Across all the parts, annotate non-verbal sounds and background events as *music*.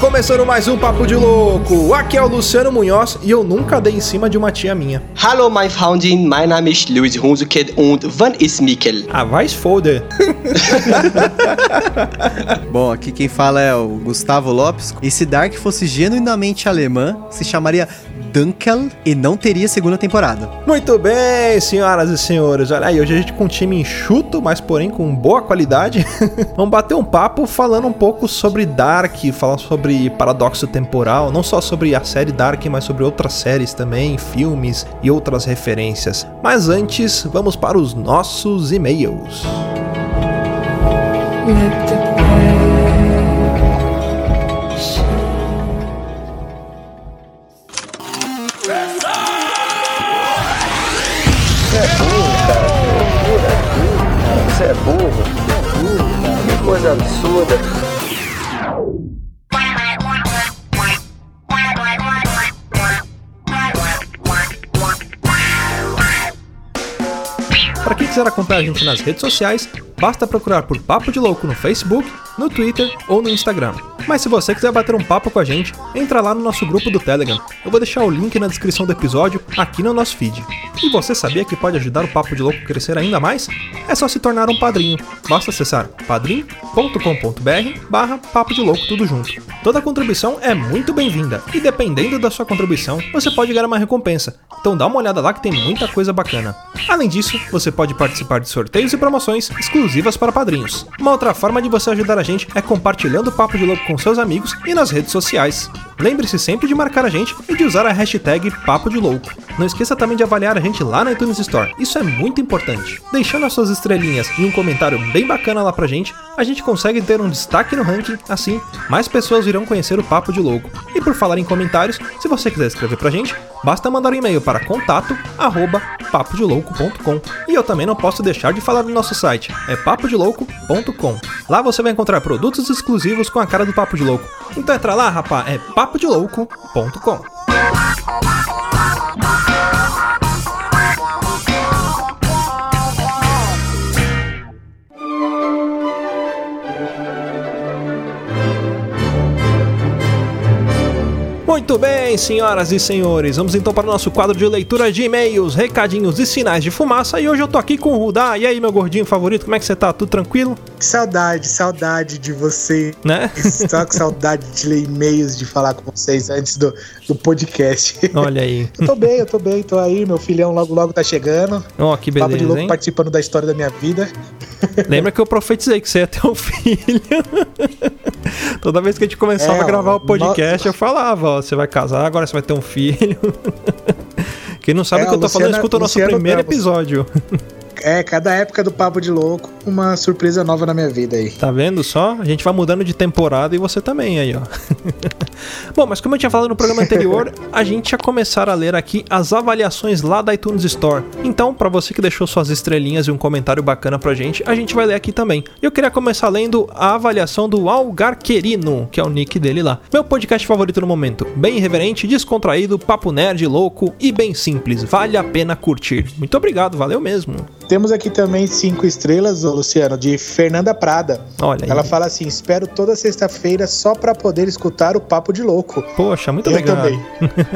começando mais um Papo de Louco. Aqui é o Luciano Munhoz e eu nunca dei em cima de uma tia minha. Hallo, mein Freundin, mein Name ist Luis Hunzuket und wann ist Mikkel? Ah, vai se foder. *laughs* Bom, aqui quem fala é o Gustavo Lopes. E se Dark fosse genuinamente alemã, se chamaria Dunkel e não teria segunda temporada. Muito bem, senhoras e senhores. Olha aí, hoje a gente com um time enxuto, mas porém com boa qualidade. *laughs* Vamos bater um papo falando um pouco sobre Dark, falar sobre paradoxo temporal, não só sobre a série Dark, mas sobre outras séries também, filmes e outras referências. Mas antes, vamos para os nossos e-mails. Let the coisa absurda. Quem quiser acompanhar a gente nas redes sociais, basta procurar por Papo de Louco no Facebook, no Twitter ou no Instagram. Mas se você quiser bater um papo com a gente, entra lá no nosso grupo do Telegram. Eu vou deixar o link na descrição do episódio aqui no nosso feed. E você sabia que pode ajudar o Papo de Louco a crescer ainda mais? É só se tornar um padrinho. Basta acessar padrim.com.br barra Papo de Louco tudo junto. Toda contribuição é muito bem-vinda e dependendo da sua contribuição, você pode ganhar uma recompensa. Então dá uma olhada lá que tem muita coisa bacana. Além disso, você pode participar de sorteios e promoções exclusivas para padrinhos. Uma outra forma de você ajudar a gente é compartilhando o Papo de Louco com seus amigos e nas redes sociais. Lembre-se sempre de marcar a gente e de usar a hashtag Papo de Louco. Não esqueça também de avaliar a gente lá na iTunes Store, isso é muito importante. Deixando as suas estrelinhas e um comentário bem bacana lá pra gente, a gente consegue ter um destaque no ranking, assim, mais pessoas irão conhecer o Papo de Louco. E por falar em comentários, se você quiser escrever pra gente, basta mandar um e-mail para contato arroba papodelouco.com. E eu também não posso deixar de falar do nosso site, é papodelouco.com. Lá você vai encontrar produtos exclusivos com a cara do Papo de Louco. Então entra lá, rapá, é papodelouco.com. Muito bem, senhoras e senhores, vamos então para o nosso quadro de leitura de e-mails, recadinhos e sinais de fumaça. E hoje eu tô aqui com o Rudá. E aí, meu gordinho favorito, como é que você tá? Tudo tranquilo? Saudade, saudade de você. Né? Estou com saudade de ler e-mails, de falar com vocês antes do, do podcast. Olha aí. eu tô bem, eu tô bem, tô aí. Meu filhão logo, logo tá chegando. Ó, oh, que beleza. Papo de louco hein? participando da história da minha vida. Lembra que eu profetizei que você ia ter um *laughs* filho. *laughs* Toda vez que a gente começava é, a gravar o podcast, no... eu falava, ó, você vai casar, agora você vai ter um filho. *laughs* Quem não sabe o é, que eu tô Luciana, falando, escuta o nosso Luciano primeiro episódio. *laughs* É, cada época do Papo de Louco, uma surpresa nova na minha vida aí. Tá vendo só? A gente vai mudando de temporada e você também aí, ó. *laughs* Bom, mas como eu tinha falado no programa anterior, a gente ia começar a ler aqui as avaliações lá da iTunes Store. Então, para você que deixou suas estrelinhas e um comentário bacana pra gente, a gente vai ler aqui também. Eu queria começar lendo a avaliação do Algarquerino, que é o nick dele lá. Meu podcast favorito no momento. Bem irreverente, descontraído, papo nerd, louco e bem simples. Vale a pena curtir. Muito obrigado, valeu mesmo. Temos aqui também cinco estrelas, Luciano, de Fernanda Prada. Olha aí. Ela fala assim: espero toda sexta-feira só para poder escutar o Papo de Louco. Poxa, muito Eu legal. também.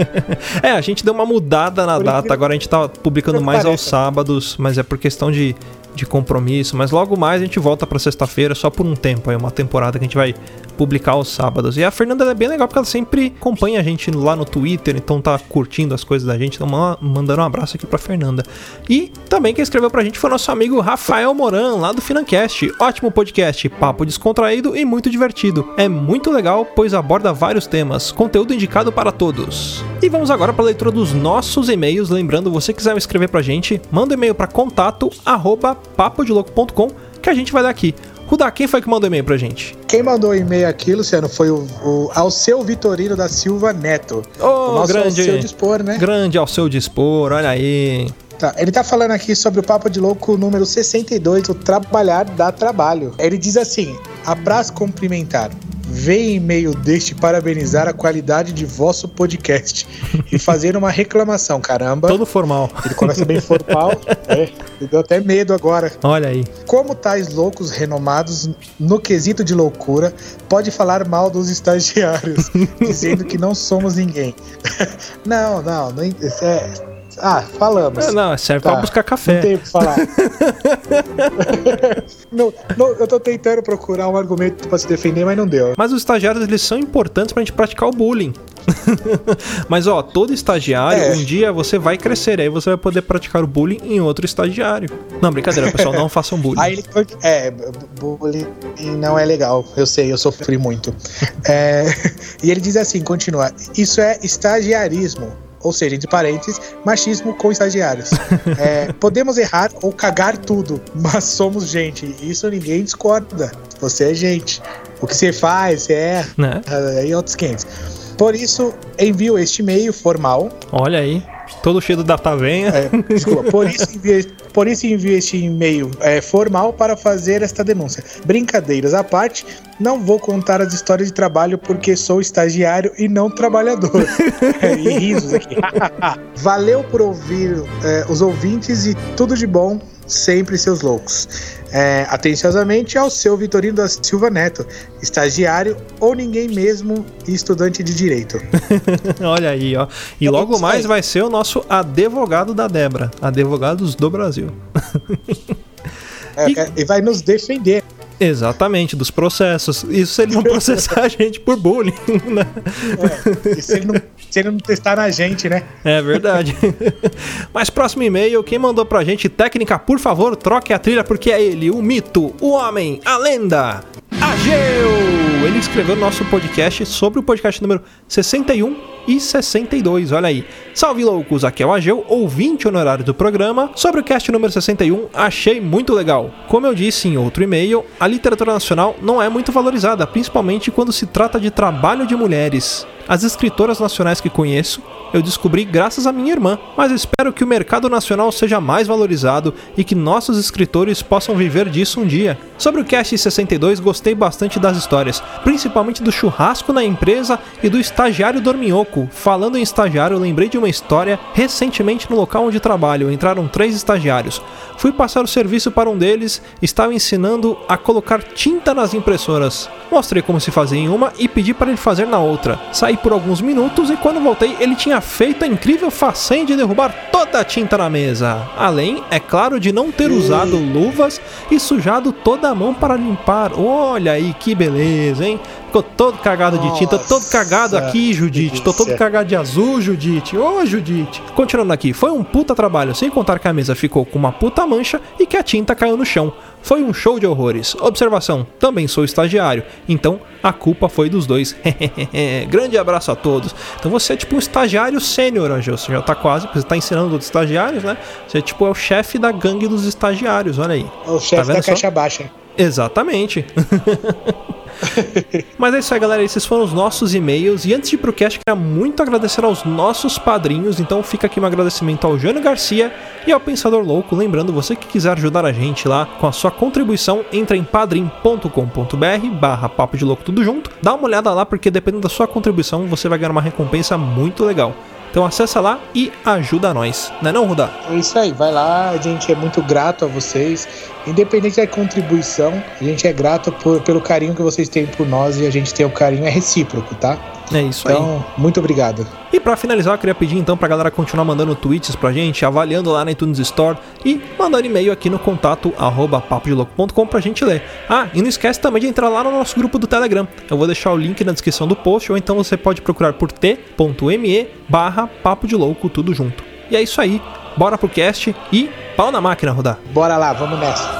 *laughs* é, a gente deu uma mudada na por data, incrível. agora a gente tá publicando mais aos sábados, mas é por questão de de compromisso, mas logo mais a gente volta para sexta-feira só por um tempo, é uma temporada que a gente vai publicar aos sábados. E a Fernanda é bem legal porque ela sempre acompanha a gente lá no Twitter, então tá curtindo as coisas da gente, então mandando um abraço aqui pra Fernanda. E também quem escreveu pra gente foi nosso amigo Rafael Moran, lá do Financast. Ótimo podcast, papo descontraído e muito divertido. É muito legal, pois aborda vários temas, conteúdo indicado para todos. E vamos agora para a leitura dos nossos e-mails, lembrando, você quiser escrever pra gente, manda e-mail para contato arroba papodelouco.com que a gente vai dar aqui. Rudá, quem foi que mandou e-mail pra gente? Quem mandou e-mail aqui, Luciano, foi o, o Alceu Vitorino da Silva Neto. Ô, oh, grande. Alceu Dispor, né? Grande Alceu Dispor, olha aí. Tá, ele tá falando aqui sobre o Papo de Louco número 62, o Trabalhar dá Trabalho. Ele diz assim: apraz cumprimentar Vem e-mail deste parabenizar a qualidade de vosso podcast e fazer uma reclamação, caramba. Todo formal. Ele começa bem formal. *laughs* é, me deu até medo agora. Olha aí. Como tais loucos renomados no quesito de loucura pode falar mal dos estagiários, *laughs* dizendo que não somos ninguém? *laughs* não, não, não é, ah, falamos. Não, não serve tá. pra buscar café. Não tem o que falar. *laughs* não, não, eu tô tentando procurar um argumento pra se defender, mas não deu. Mas os estagiários, eles são importantes pra gente praticar o bullying. *laughs* Mas ó, todo estagiário, é. um dia você vai crescer, aí você vai poder praticar o bullying em outro estagiário. Não, brincadeira, pessoal, não façam bullying. *laughs* Aí ele, é, bullying não é legal, eu sei, eu sofri muito. É, e ele diz assim, continua, isso é estagiarismo ou seja, entre parênteses, machismo com estagiários. *laughs* é, podemos errar ou cagar tudo, mas somos gente. Isso ninguém discorda. Você é gente. O que você faz, você é. Né? Aí é outros 500. Por isso, envio este e-mail formal. Olha aí. Todo cheio de data venha. É, desculpa, por isso envio, por isso envio este e-mail é, formal para fazer esta denúncia. Brincadeiras à parte, não vou contar as histórias de trabalho porque sou estagiário e não trabalhador. *laughs* é, e risos aqui. *laughs* Valeu por ouvir é, os ouvintes e tudo de bom, sempre seus loucos é, atenciosamente ao seu Vitorino da Silva Neto, estagiário ou ninguém mesmo e estudante de direito. *laughs* Olha aí, ó. E logo mais vai ser o nosso advogado da Debra, advogados do Brasil. É, *laughs* e... É, e vai nos defender. Exatamente, dos processos. Isso se ele não processar a *laughs* gente por bullying, né? É, e se ele, não, se ele não testar na gente, né? É verdade. *laughs* Mas próximo e-mail, quem mandou pra gente, técnica, por favor, troque a trilha porque é ele, o mito, o homem, a lenda, Ageu! Ele escreveu nosso podcast sobre o podcast número 61 e 62, olha aí. Salve loucos, aqui é o Ageu, ouvinte honorário do programa. Sobre o cast número 61, achei muito legal. Como eu disse em outro e-mail, a literatura nacional não é muito valorizada, principalmente quando se trata de trabalho de mulheres. As escritoras nacionais que conheço eu descobri graças à minha irmã, mas espero que o mercado nacional seja mais valorizado e que nossos escritores possam viver disso um dia. Sobre o Cast 62, gostei bastante das histórias, principalmente do churrasco na empresa e do estagiário dorminhoco. Falando em estagiário, lembrei de uma história recentemente no local onde trabalho. Entraram três estagiários. Fui passar o serviço para um deles, estava ensinando a colocar tinta nas impressoras. Mostrei como se fazia em uma e pedi para ele fazer na outra. Saí por alguns minutos e quando voltei, ele tinha feito a incrível façanha de derrubar toda a tinta na mesa. Além, é claro, de não ter usado luvas e sujado toda a mão para limpar. Olha aí que beleza, hein? Ficou todo cagado de tinta, todo cagado aqui, Judite. Tô todo cagado de azul, Judite. Ô, oh, Judite. Continuando aqui, foi um puta trabalho, sem contar que a mesa ficou com uma puta mancha e que a tinta caiu no chão. Foi um show de horrores. Observação: também sou estagiário, então a culpa foi dos dois. *laughs* Grande abraço a todos. Então você é tipo um estagiário sênior, Angel. Você já tá quase, você tá ensinando outros estagiários, né? Você é tipo é o chefe da gangue dos estagiários, olha aí. O chefe tá da caixa baixa. Exatamente. *laughs* *laughs* Mas é isso aí, galera. Esses foram os nossos e-mails. E antes de ir pro cast, queria muito agradecer aos nossos padrinhos. Então fica aqui um agradecimento ao Jânio Garcia e ao Pensador Louco. Lembrando, você que quiser ajudar a gente lá com a sua contribuição, entra em padrim.com.br barra papo de louco tudo junto. Dá uma olhada lá, porque dependendo da sua contribuição, você vai ganhar uma recompensa muito legal. Então acessa lá e ajuda nós, não é não, Rudá? É isso aí, vai lá, a gente é muito grato a vocês. Independente da contribuição, a gente é grato por, pelo carinho que vocês têm por nós e a gente tem o carinho é recíproco, tá? É isso então, aí. Então, muito obrigado. E para finalizar, eu queria pedir então pra galera continuar mandando tweets pra gente, avaliando lá na iTunes Store e mandando e-mail aqui no contato arroba papodelouco.com pra gente ler. Ah, e não esquece também de entrar lá no nosso grupo do Telegram. Eu vou deixar o link na descrição do post, ou então você pode procurar por t.me barra papo de louco, tudo junto. E é isso aí. Bora pro cast e pau na máquina, rodar. Bora lá, vamos nessa.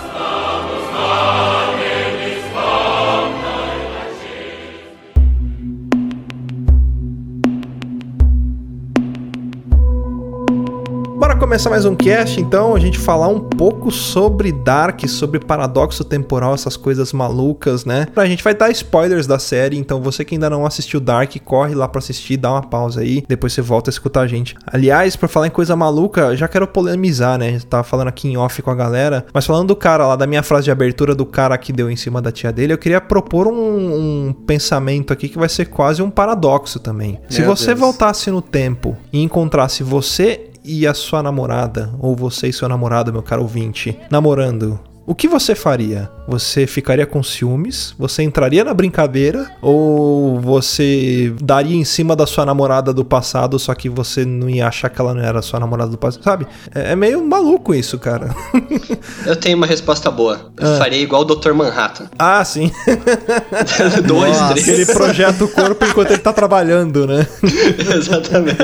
Começar mais um cast, então, a gente falar um pouco sobre Dark, sobre paradoxo temporal, essas coisas malucas, né? A gente vai dar spoilers da série, então você que ainda não assistiu Dark, corre lá pra assistir, dá uma pausa aí, depois você volta a escutar a gente. Aliás, pra falar em coisa maluca, já quero polemizar, né? Tava falando aqui em off com a galera, mas falando do cara lá, da minha frase de abertura do cara que deu em cima da tia dele, eu queria propor um, um pensamento aqui que vai ser quase um paradoxo também. Se Meu você Deus. voltasse no tempo e encontrasse você e a sua namorada, ou você e seu namorado, meu caro ouvinte, namorando, o que você faria? Você ficaria com ciúmes? Você entraria na brincadeira? Ou você daria em cima da sua namorada do passado, só que você não ia achar que ela não era sua namorada do passado? Sabe? É, é meio maluco isso, cara. *laughs* Eu tenho uma resposta boa. Eu faria igual o Dr. Manhattan. ah, sim. *laughs* Dois, Nossa. três. Ele projeta o corpo enquanto ele tá trabalhando, né? *laughs* Exatamente.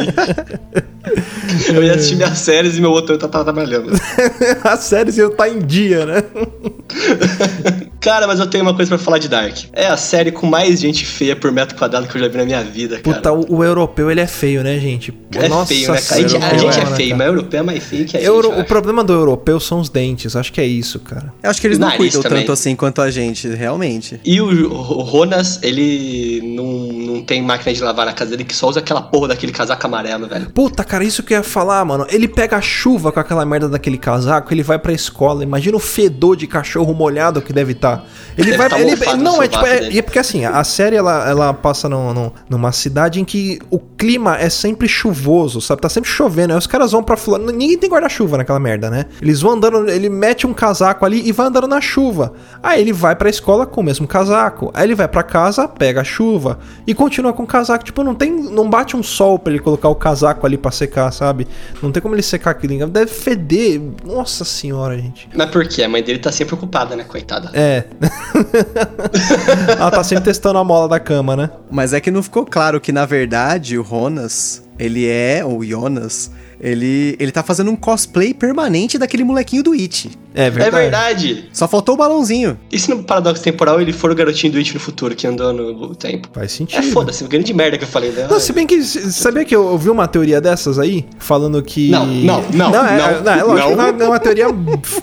Eu ia assistir minhas séries e meu outro tá, tá trabalhando. A série eu tá em dia, né? *laughs* Cara, mas eu tenho uma coisa pra falar de Dark. É a série com mais gente feia por metro quadrado que eu já vi na minha vida, cara. Puta, o, o europeu ele é feio, né, gente? é feio, né, cara? A gente, a gente é cara. feio, mas europeu é mais feio que a Euro- gente. o problema do europeu são os dentes, acho que é isso, cara. Eu acho que eles não Nariz cuidam também. tanto assim quanto a gente, realmente. E o, o Ronas, ele não, não tem máquina de lavar na casa dele, que só usa aquela porra daquele casaco amarelo, velho. Puta, cara, isso que eu ia falar, mano. Ele pega a chuva com aquela merda daquele casaco, ele vai pra escola. Imagina o fedor de cachorro molhado que deve estar. Ele Deve vai. tá ele, *laughs* no não, é tipo. É, é porque assim, a série ela, ela passa num- num- numa cidade em que o clima é sempre chuvoso, sabe? Tá sempre chovendo. Aí os caras vão pra fulano. Ninguém tem guarda-chuva naquela merda, né? Eles vão andando, ele mete um casaco ali e vai andando na chuva. Aí ele vai pra escola com o mesmo casaco. Aí ele vai pra casa, pega a chuva e continua com o casaco. Tipo, não tem. Não bate um sol pra ele colocar o casaco ali pra secar, sabe? Não tem como ele secar aquilo. Deve feder. Nossa senhora, gente. Mas por quê? A mãe dele tá sempre ocupada, né, coitada? É. *laughs* Ela tá sempre testando a mola da cama, né? Mas é que não ficou claro que, na verdade, o Ronas, ele é, ou Jonas, ele, ele tá fazendo um cosplay permanente daquele molequinho do It. É É verdade. verdade. Só faltou o balãozinho. E se no paradoxo temporal ele for o garotinho do It no futuro que andou no tempo? Faz É sentido. foda-se, grande merda que eu falei. Né? Não, se bem que. Sabia que eu ouvi uma teoria dessas aí? Falando que. Não, não, não, Não, é, não, é lógico, não. não é uma teoria.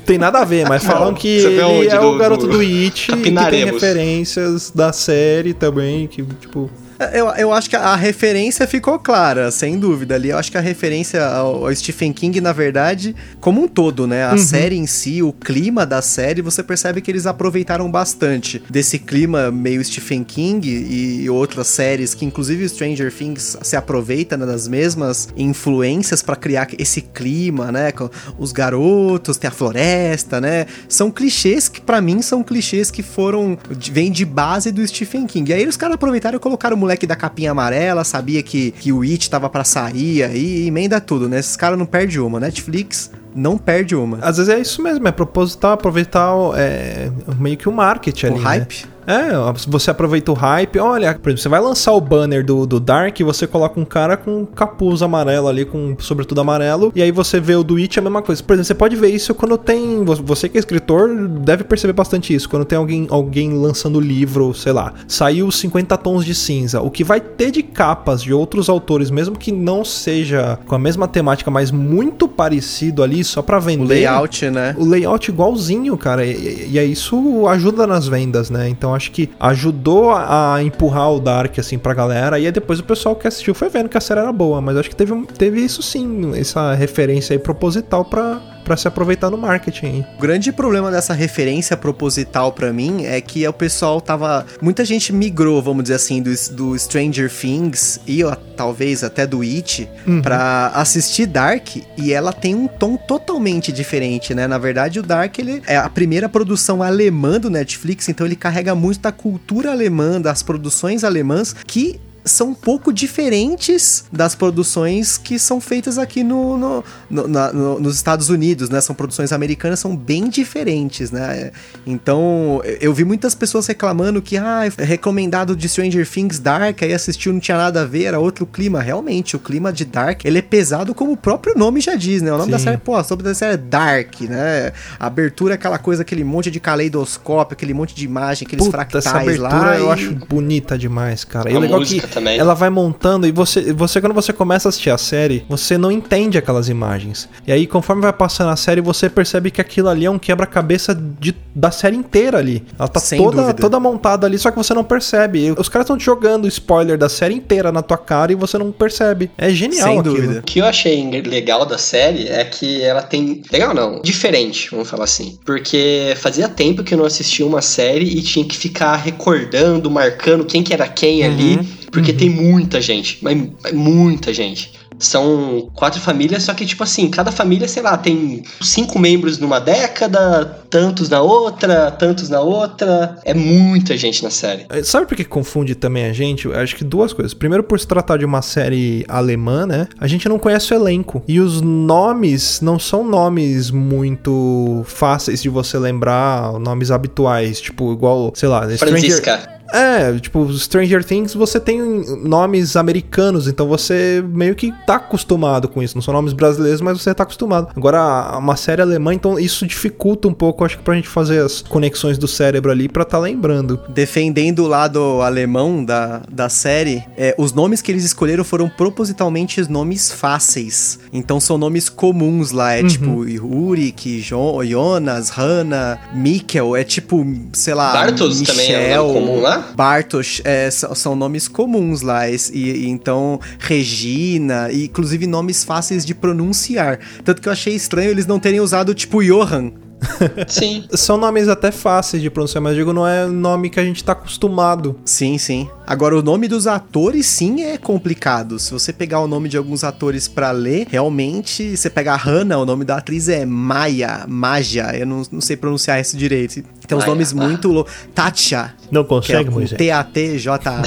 tem nada a ver, mas falam que Você vê ele onde? é o garoto do- do It, que tem referências da série também, que, tipo. Eu, eu acho que a, referência ficou clara, sem dúvida ali. Eu acho que a referência ao, ao Stephen King, na verdade, como um todo, né? A série em si, o clima da série, você percebe que eles aproveitaram bastante desse clima meio Stephen King e, outras séries, que inclusive Stranger Things se aproveita né, das mesmas influências pra criar esse clima, né? Com os garotos, tem a floresta, né? São clichês que, pra mim, são clichês que foram. vêm de base do Stephen King. E aí os caras aproveitaram e colocaram moleque da capinha amarela, sabia que, que o It tava pra sair aí, e emenda tudo, né? Esses caras não perdem uma. Netflix não perde uma. Às vezes é isso mesmo, é proposital aproveitar o- é, meio que o marketing ali. O né? hype? É, você aproveita o hype. Olha, por exemplo, você vai lançar o banner do, do Dark e você coloca um cara com capuz amarelo ali, com sobretudo amarelo, e aí você vê o do It, é a mesma coisa. Por exemplo, você pode ver isso quando tem. vo- Você que é escritor deve perceber bastante isso. Quando tem alguém, alguém lançando livro, sei lá, saiu 50 tons de cinza. O que vai ter de capas de outros autores, mesmo que não seja com a mesma temática, mas muito parecido ali, só pra vender. O layout, né? O layout igualzinho, cara. E, e- e aí isso ajuda nas vendas, né? Então acho que ajudou a, a empurrar o Dark, assim, pra galera. E aí depois o pessoal que assistiu foi vendo que a série era boa. Mas acho que teve, teve isso sim, essa referência aí proposital pra, pra se aproveitar no marketing. O grande problema dessa referência proposital pra mim é que o pessoal tava. Muita gente migrou, vamos dizer assim, do, do Stranger Things e ó, talvez até do It pra assistir Dark e ela tem um tom totalmente diferente, né? Na verdade, o Dark ele é a primeira produção alemã do Netflix, então ele carrega muito da cultura alemã, das produções alemãs que são um pouco diferentes das produções que são feitas aqui no, no- no- na- no- nos Estados Unidos, né? São produções americanas, são bem diferentes, né? Então, eu- vi muitas pessoas reclamando que, ah, é recomendado de Stranger Things Dark, aí assistiu, não tinha nada a ver, era outro clima. Realmente, o clima de Dark, ele é pesado como o próprio nome já diz, né? O nome da Sim. série, pô, sobre da série é Dark, né? A abertura é aquela coisa, aquele monte de caleidoscópio, aquele monte de imagem, aqueles Puta, fractais essa abertura lá. eu e- acho bonita demais, cara. E A o legal é que também. ela vai montando e você, você quando você começa a assistir a série, você não entende aquelas imagens. E aí conforme vai passando a série, você percebe que aquilo ali é um quebra-cabeça de- da série inteira ali. Ela tá Sem toda, dúvida. toda montada ali, só que você não percebe. Os caras estão te jogando spoiler da série inteira na tua cara e você não percebe. É genial Sem aquilo. dúvida. O que eu achei legal da série é que ela tem. Legal não, diferente, vamos falar assim. Porque fazia tempo que eu não assistia uma série e tinha que ficar recordando, marcando quem que era quem ali. Porque tem muita gente, mas muita gente. São quatro famílias, só que, tipo assim, cada família, sei lá, tem cinco membros numa década, tantos na outra, tantos na outra. É muita gente na série. É, Sabe por que confunde também a gente? Eu acho que duas coisas. Primeiro, por se tratar de uma série alemã, né? A gente não conhece o elenco. E os nomes não são nomes muito fáceis de você lembrar, nomes habituais. Tipo, igual, sei lá, Stranger... Francisca. É, tipo, Stranger Things você tem nomes americanos, então você meio que tá acostumado com isso. Não são nomes brasileiros, mas você tá acostumado. Agora, uma série alemã, então isso dificulta um pouco, acho que pra gente fazer as conexões do cérebro ali pra tá lembrando. Defendendo o lado alemão da, da série, é, os nomes que eles escolheram foram propositalmente nomes fáceis. Então são nomes comuns lá. É tipo Ulrich, Jo- Jonas, Hanna, Mikkel. É tipo, sei lá. Bartos também é um nome comum lá? Bartosz é, são, são nomes comuns lá. E, e então, Regina, e inclusive nomes fáceis de pronunciar. Tanto que eu achei estranho eles não terem usado tipo Johan. *laughs* Sim. São nomes até fáceis de pronunciar, mas digo, não é nome que a gente tá acostumado. Sim, sim. Agora, o nome dos atores, sim, é complicado. Se você pegar o nome de alguns atores pra ler, realmente, você pega a Hannah, o nome da atriz é Maya, Maja, eu não, não sei pronunciar isso direito. Tem uns Maia, nomes tá. muito loucos. Tatcha, Não que é consegue, Moisés? T-A-T-J-A.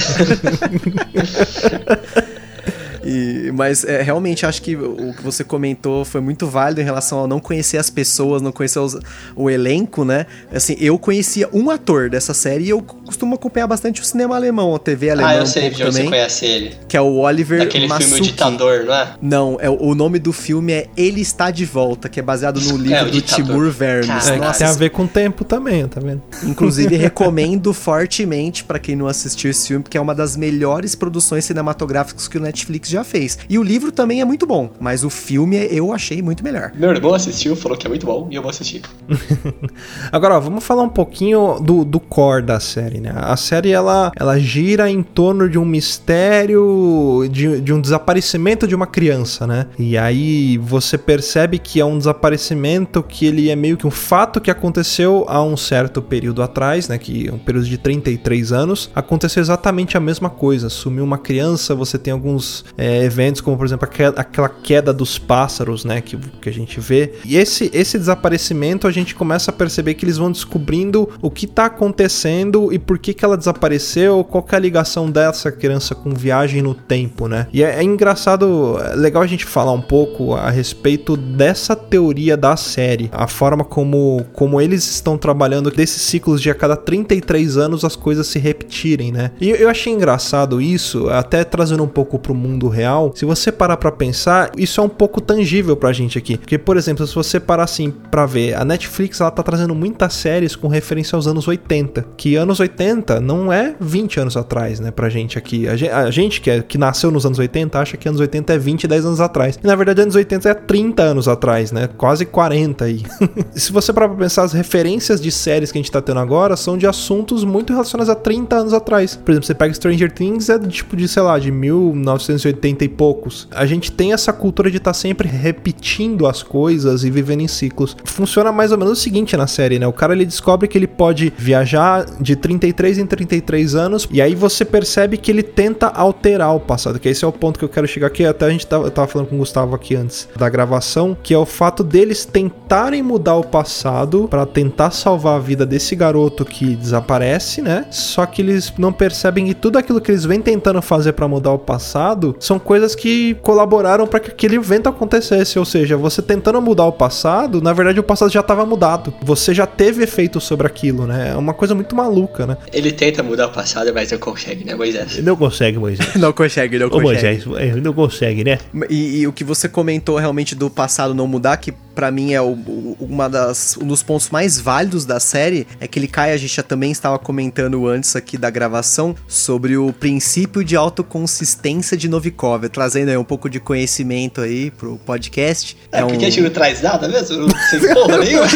E, mas é, realmente acho que o que você comentou foi muito válido em relação a não conhecer as pessoas, não conhecer os- o elenco, né? Assim, eu conhecia um ator dessa série e eu costumo acompanhar bastante o cinema alemão, a TV alemã Ah, eu um sei pouco de onde você também, conhece ele. que é o Oliver Daquele filme O. Ditador, não é? Não, é, o nome do filme é Ele Está de Volta, que é baseado no livro É, do Ditador. Timur Vermes. É, Nossa, tem a ver com o tempo também, tá vendo? Inclusive, *laughs* recomendo fortemente pra quem não assistiu esse filme, porque é uma das melhores produções cinematográficas que o Netflix já fez. E o livro também é muito bom, mas o filme eu achei muito melhor. Meu irmão assistiu, falou que é muito bom e eu vou assistir. *laughs* Agora, ó, vamos falar um pouquinho do, do core da série, né? A série, ela, ela gira em torno de um mistério, de, de um desaparecimento de uma criança, né? E aí você percebe que é um desaparecimento que ele é meio que um fato que aconteceu há um certo período atrás, né? Que é um período de 33 anos. Aconteceu exatamente a mesma coisa. Sumiu uma criança, você tem alguns é, eventos, como por exemplo aquela queda dos pássaros, né? Que, que a gente vê. E esse, esse desaparecimento a gente começa a perceber que eles vão descobrindo o que tá acontecendo e por que, que ela desapareceu, qual é a ligação dessa criança com viagem no tempo, né? E é, é engraçado, é legal a gente falar um pouco a respeito dessa teoria da série, a forma como, como eles estão trabalhando desses ciclos de a cada 33 anos as coisas se repetirem, né? E eu achei engraçado isso, até trazendo um pouco pro mundo real. Se você parar pra pensar, isso é um pouco tangível pra gente aqui. Porque, por exemplo, se você parar assim pra ver, a Netflix ela tá trazendo muitas séries com referência aos anos 80. Que anos 80 não é 20 anos atrás, né, pra gente aqui. A gente, a gente que, é, que nasceu nos anos 80 acha que anos 80 é 20, 10 anos atrás. E na verdade, anos 80 é 30 anos atrás, né? Quase 40 aí. *laughs* Se você parar pra pensar, as referências de séries que a gente tá tendo agora são de assuntos muito relacionados a 30 anos atrás. Por exemplo, você pega Stranger Things, é tipo de, sei lá, de 1980 e poucos. A gente tem essa cultura de estar sempre repetindo as coisas e vivendo em ciclos. Funciona mais ou menos o seguinte na série, né? O cara ele descobre que ele pode viajar de 33 em 33 anos e aí você percebe que ele tenta alterar o passado, que esse é o ponto que eu quero chegar aqui. Até a gente tava, tava falando com o Gustavo aqui antes da gravação, que é o fato deles tentarem mudar o passado para tentar salvar a vida desse garoto que desaparece, né? Só que eles não percebem que tudo aquilo que eles vêm tentando fazer para mudar o passado são coisas que colaboraram para que aquele evento acontecesse, ou seja, você tentando mudar o passado, na verdade o passado já estava mudado. Você já teve efeito sobre aquilo, né? É uma coisa muito maluca, né? Ele tenta mudar o passado, mas não consegue, né, Moisés? Não consegue, Moisés. *laughs* Não consegue, não Ô consegue. Moisés, é, não consegue, né? E, e o que você comentou realmente do passado não mudar, que para mim é o, o, uma das, um dos pontos mais válidos da série, é que ele cai, a gente já também estava comentando antes aqui da gravação, sobre o princípio de autoconsistência de Novikov, trazendo aí um pouco de conhecimento aí pro podcast. É, é porque um... a gente não traz nada mesmo? Sem *laughs* porra nenhuma.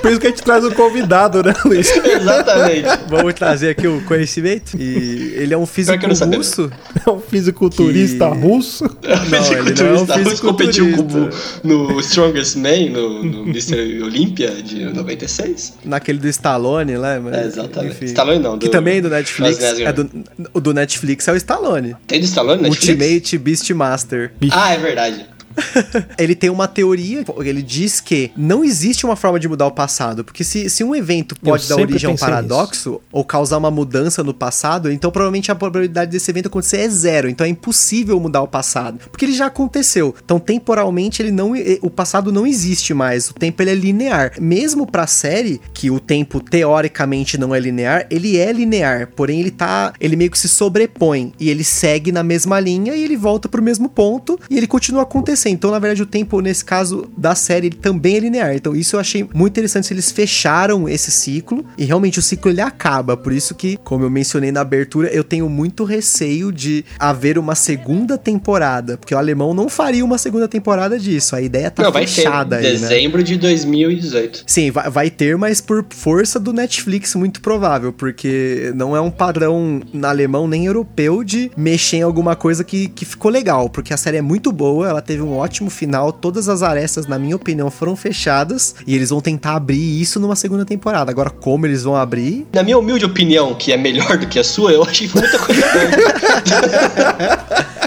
Por isso que a gente traz o um convidado, né, Luiz? Exatamente. Vamos trazer aqui o conhecimento. E ele é um físico russo. É um fisiculturista que... russo. É um não, fisiculturista ele não é um russo, competiu com, no Strongest Man, no, no *laughs* Mr. Olympia de 96. Naquele do Stallone, né? Mas, é, exatamente. Enfim. Stallone não. Do, que também é do Netflix. É do, o do Netflix é o Stallone. Tem do Stallone Netflix? Ultimate Beastmaster. Ah, é verdade. *laughs* ele tem uma teoria, ele diz que não existe uma forma de mudar o passado, porque se, se um evento pode Eu dar origem a um paradoxo nisso. ou causar uma mudança no passado, então provavelmente a probabilidade desse evento acontecer é zero, então é impossível mudar o passado, porque ele já aconteceu. Então temporalmente ele não o passado não existe mais, o tempo ele é linear. Mesmo para a série que o tempo teoricamente não é linear, ele é linear, porém ele tá, ele meio que se sobrepõe e ele segue na mesma linha e ele volta pro mesmo ponto e ele continua acontecendo então, na verdade, o tempo, nesse caso da série, ele também é linear. Então, isso eu achei muito interessante se eles fecharam esse ciclo. E realmente o ciclo ele acaba. Por isso que, como eu mencionei na abertura, eu tenho muito receio de haver uma segunda temporada. Porque o alemão não faria uma segunda temporada disso. A ideia tá não, fechada vai ter. aí. Né? Dezembro né? de 2018. Sim, vai, vai ter, mas por força do Netflix, muito provável. Porque não é um padrão na alemão nem europeu de mexer em alguma coisa que, que ficou legal. Porque a série é muito boa, ela teve um ótimo final. Todas as arestas, na minha opinião, foram fechadas. E eles vão tentar abrir isso numa segunda temporada. Agora, como eles vão abrir. Na minha humilde opinião, que é melhor do que a sua, eu achei muita coisa. *laughs*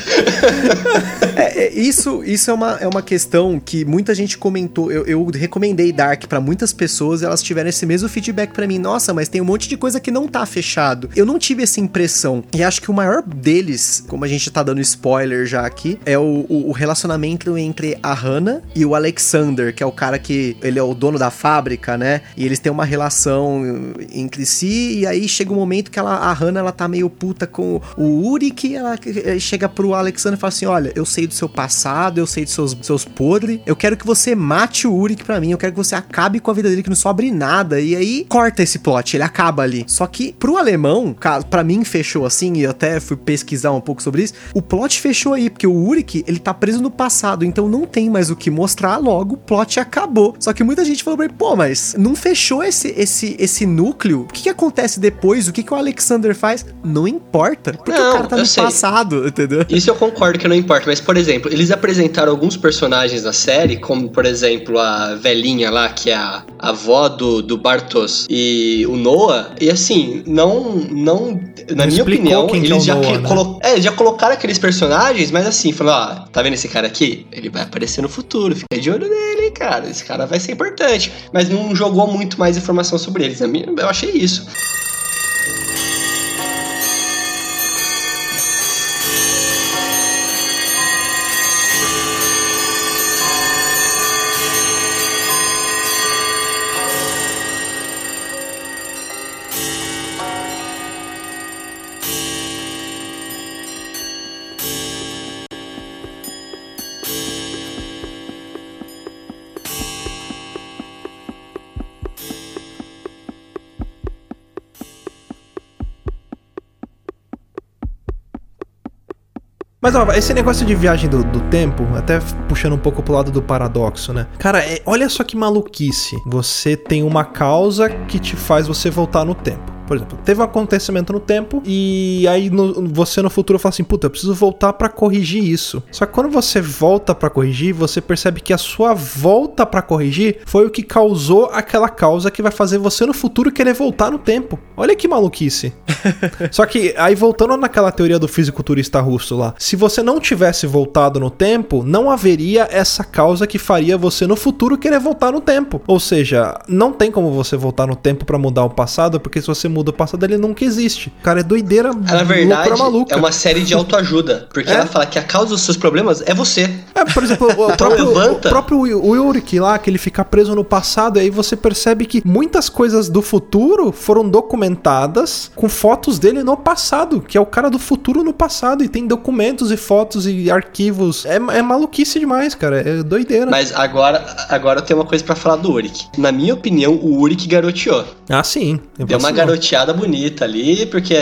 *laughs* é, isso isso é, uma, é uma questão que muita gente comentou. Eu, eu recomendei Dark para muitas pessoas elas tiveram esse mesmo feedback para mim. Nossa, mas tem um monte de coisa que não tá fechado. Eu não tive essa impressão. E acho que o maior deles, como a gente tá dando spoiler já aqui, é o, o, o relacionamento entre a Hannah e o Alexander, que é o cara que ele é o dono da fábrica, né? E eles têm uma relação entre si. E aí chega um momento que ela, a Hannah ela tá meio puta com o Uri, que ela chega pro Alexander e fala assim: Olha, eu sei do seu passado, eu sei dos seus, seus podres, eu quero que você mate o Uric pra mim, eu quero que você acabe com a vida dele, que não sobre nada. E aí corta esse plot, ele acaba ali. Só que pro alemão, para mim fechou assim, e eu até fui pesquisar um pouco sobre isso, o plot fechou aí, porque o Uric, ele tá preso no passado, então não tem mais o que mostrar, logo o plot acabou. Só que muita gente falou pra ele, pô, mas não fechou esse, esse, esse núcleo? O que, que acontece depois? O que, que o Alexander faz? Não importa, porque não, o cara tá no sei. passado, entendeu? Isso eu concordo que não importa, mas por exemplo, eles apresentaram alguns personagens da série, como por exemplo a velhinha lá, que é a avó do, do Bartos e o Noah, e assim, não. não na minha opinião, eles é já, Noah, né? é, já colocaram aqueles personagens, mas assim, falou: ó, tá vendo esse cara aqui? Ele vai aparecer no futuro, fica de olho nele, cara. Esse cara vai ser importante. Mas não jogou muito mais informação sobre eles. Eu achei isso. Mas ó, esse negócio de viagem do, do, tempo, até puxando um pouco pro lado do paradoxo, né? Cara, é, olha só que maluquice. Você tem uma causa que te faz você voltar no tempo. Por exemplo, teve um acontecimento no tempo e aí no, você no futuro fala assim: puta, eu preciso voltar para corrigir isso. Só que quando você volta para corrigir, você percebe que a sua volta para corrigir foi o que causou aquela causa que vai fazer você no futuro querer voltar no tempo. Olha que maluquice. *laughs* Só que aí voltando naquela teoria do fisiculturista russo lá, se você não tivesse voltado no tempo, não haveria essa causa que faria você no futuro querer voltar no tempo. Ou seja, não tem como você voltar no tempo para mudar o passado, porque se você muda o passado, ele nunca existe. Cara é doideira, Na verdade, maluca. é uma série de autoajuda. Porque é? ela fala que a causa dos seus problemas é você. É, por exemplo, o *laughs* próprio, o próprio Yurik lá, que ele fica preso no passado, e aí você percebe que muitas coisas do futuro foram documentadas com fotos dele no passado, que é o cara do futuro no passado, e tem documentos e fotos e arquivos. É, é maluquice demais, cara. É doideira. Mas agora, agora eu tenho uma coisa para falar do Urik. Na minha opinião, o Urik garoteou. Ah, sim. Deu uma garoteada bonita ali, porque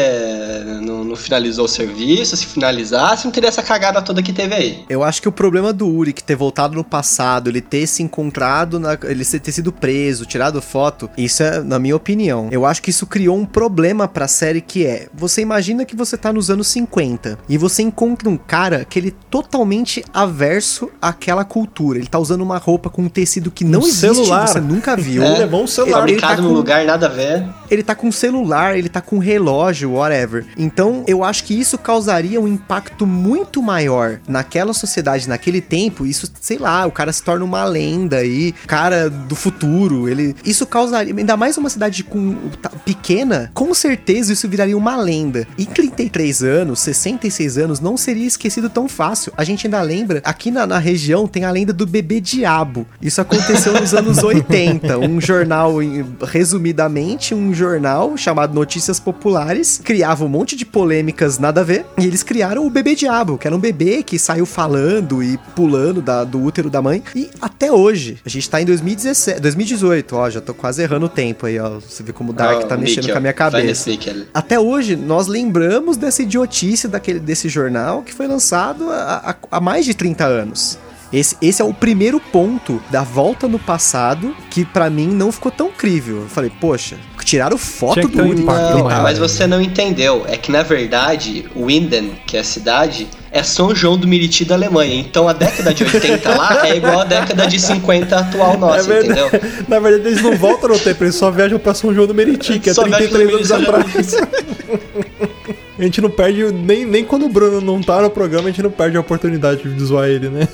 não, não, finalizou o serviço. Se finalizasse, não teria essa cagada toda que teve aí. Eu acho que o problema do Urik ter voltado no passado, ele ter se encontrado, na, ele ter sido preso, tirado foto, isso é, na minha opinião. Eu acho que isso criou um problema pra série que é: você imagina que você tá nos anos 50 e você encontra um cara que ele é totalmente averso àquela cultura. Ele tá usando uma roupa com um tecido que não um existe, celular. você nunca viu. *laughs* É, levou um celular. Ele, ele tá com, no lugar, nada a ver. Ele tá com um celular, ele tá com relógio, whatever. Então, eu acho que isso causaria um impacto muito maior naquela sociedade, naquele tempo. Isso, sei lá, o cara se torna uma lenda aí, cara do futuro. Ele, isso causaria, ainda mais uma cidade com, pequena, com certeza isso viraria uma lenda. Em 33 anos, 66 anos, não seria esquecido tão fácil. A gente ainda lembra, aqui na, na região tem a lenda do bebê diabo. Isso aconteceu nos anos *laughs* 80. Um jornal, resumidamente, um jornal chamado Notícias Populares, criava um monte de polêmicas nada a ver, e eles criaram o bebê diabo, que era um bebê que saiu falando e pulando da, do útero da mãe. E até hoje, a gente tá em 2017, 2018, ó, já tô quase errando o tempo aí, ó. Você vê como o Dark oh, tá mexendo com a minha cabeça. Até hoje, nós lembramos dessa idiotice daquele, desse jornal que foi lançado há, há mais de 30 anos. Esse, esse é o primeiro ponto da volta no passado que para mim não ficou tão crível. Eu falei, poxa, tiraram foto do um não, Mas você não entendeu. É que na verdade, Winden, que é a cidade, é São João do Meriti da Alemanha. Então a década de 80 lá é igual a década de 50 atual nossa, é entendeu? Na verdade, eles não voltam no tempo, eles só viajam pra São João do Meriti, que é só 33 anos atrás. *laughs* A gente não perde, nem, nem quando o Bruno não tá no programa, a gente não perde a oportunidade de zoar ele, né?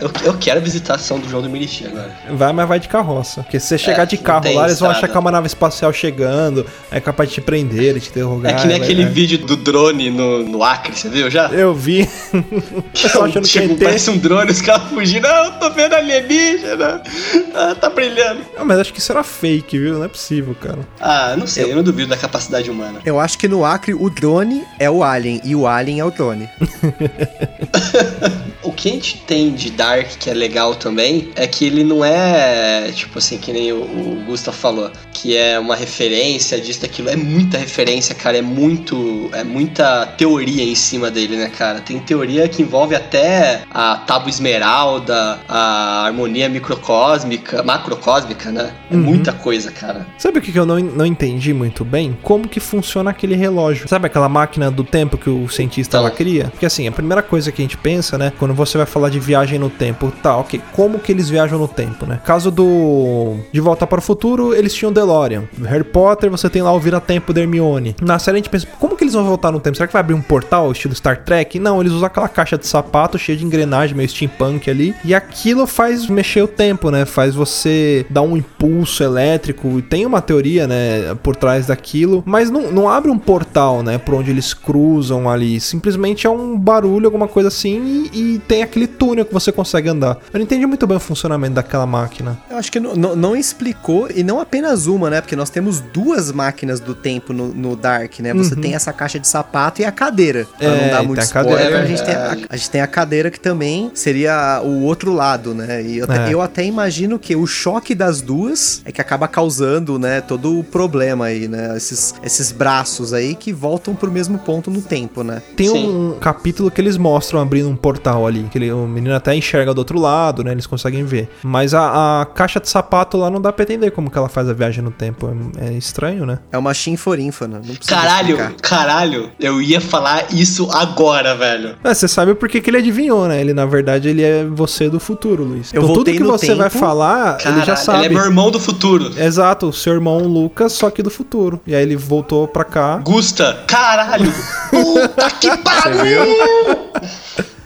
Eu, eu quero visitar a São do João do Meriti agora. Vai, mas vai de carroça. Porque se você chegar é, de carro lá, eles vão achar que é uma nave espacial chegando, é capaz de te prender, de te interrogar. É que nem aquele vídeo do drone no, no Acre, você viu já? Eu vi. *laughs* eu achando que é parece um drone, os caras fugindo. Não, eu tô vendo alienígena. Ah, tá brilhando. Não, mas acho que isso era fake, viu? Não é possível, cara. Ah, não sei, eu, eu não duvido da capacidade humana. Eu acho que no Acre o drone drone é o Alien e o Alien é o drone. *laughs* o que a gente tem de Dark que é legal também é que ele não é, tipo assim, que nem o, o Gustav falou, que é uma referência disso, daquilo. É muita referência, cara. É muito. É muita teoria em cima dele, né, cara? Tem teoria que envolve até a tábua esmeralda, a harmonia microcósmica, macrocósmica, né? É uhum. muita coisa, cara. Sabe o que eu não, não entendi muito bem? Como que funciona aquele relógio? Sabe aquela máquina do tempo que o cientista então, lá cria? Porque assim, a primeira coisa que a gente pensa, né, quando você vai falar de viagem no tempo, tá, ok, como que eles viajam no tempo, né? Caso do De Volta para o Futuro, eles tinham DeLorean. Harry Potter, você tem lá o Vira-Tempo da Hermione. Na série a gente pensa, como que eles vão voltar no tempo? Será que vai abrir um portal estilo Star Trek? Não, eles usam aquela caixa de sapato cheia de engrenagem, meio steampunk ali, e aquilo faz mexer o tempo, né? Faz você dar um impulso elétrico, e tem uma teoria, né, por trás daquilo, mas não, não abre um portal, né, por onde eles cruzam ali. Simplesmente é um barulho, alguma coisa assim, e, e tem aquele túnel que você consegue andar. Eu não entendi muito bem o funcionamento daquela máquina. Eu acho que não, explicou, e não apenas uma, né? Porque nós temos duas máquinas do tempo no, no Dark, né? Você uhum. tem essa caixa de sapato e a cadeira. Pra é, não dar muito spoiler, a, cadeira, a, gente tem a, a, gente tem a cadeira que também seria o outro lado, né? E eu, é. eu até imagino que o choque das duas é que acaba causando, né, todo o problema aí, né? Esses, esses braços aí que voltam pro mesmo ponto no tempo, né? Tem Sim. um capítulo que eles mostram abrindo um portal ali, que ele, o menino até enxerga do outro lado, né? Eles conseguem ver. Mas a, a caixa de sapato lá não dá pra entender como que ela faz a viagem no tempo. É, é estranho, né? É uma chinforínfona. Caralho, explicar. caralho. Eu ia falar isso agora, velho. É, você sabe por que ele adivinhou, né? Ele, na verdade, ele é você do futuro, Luiz. Eu então tudo que você tempo. vai falar, Caralho, ele já sabe. Ele é meu irmão do futuro. Exato, o seu irmão Lucas, só que do futuro. E aí ele voltou pra cá. Gusta, caralho. *laughs* Puta que pariu!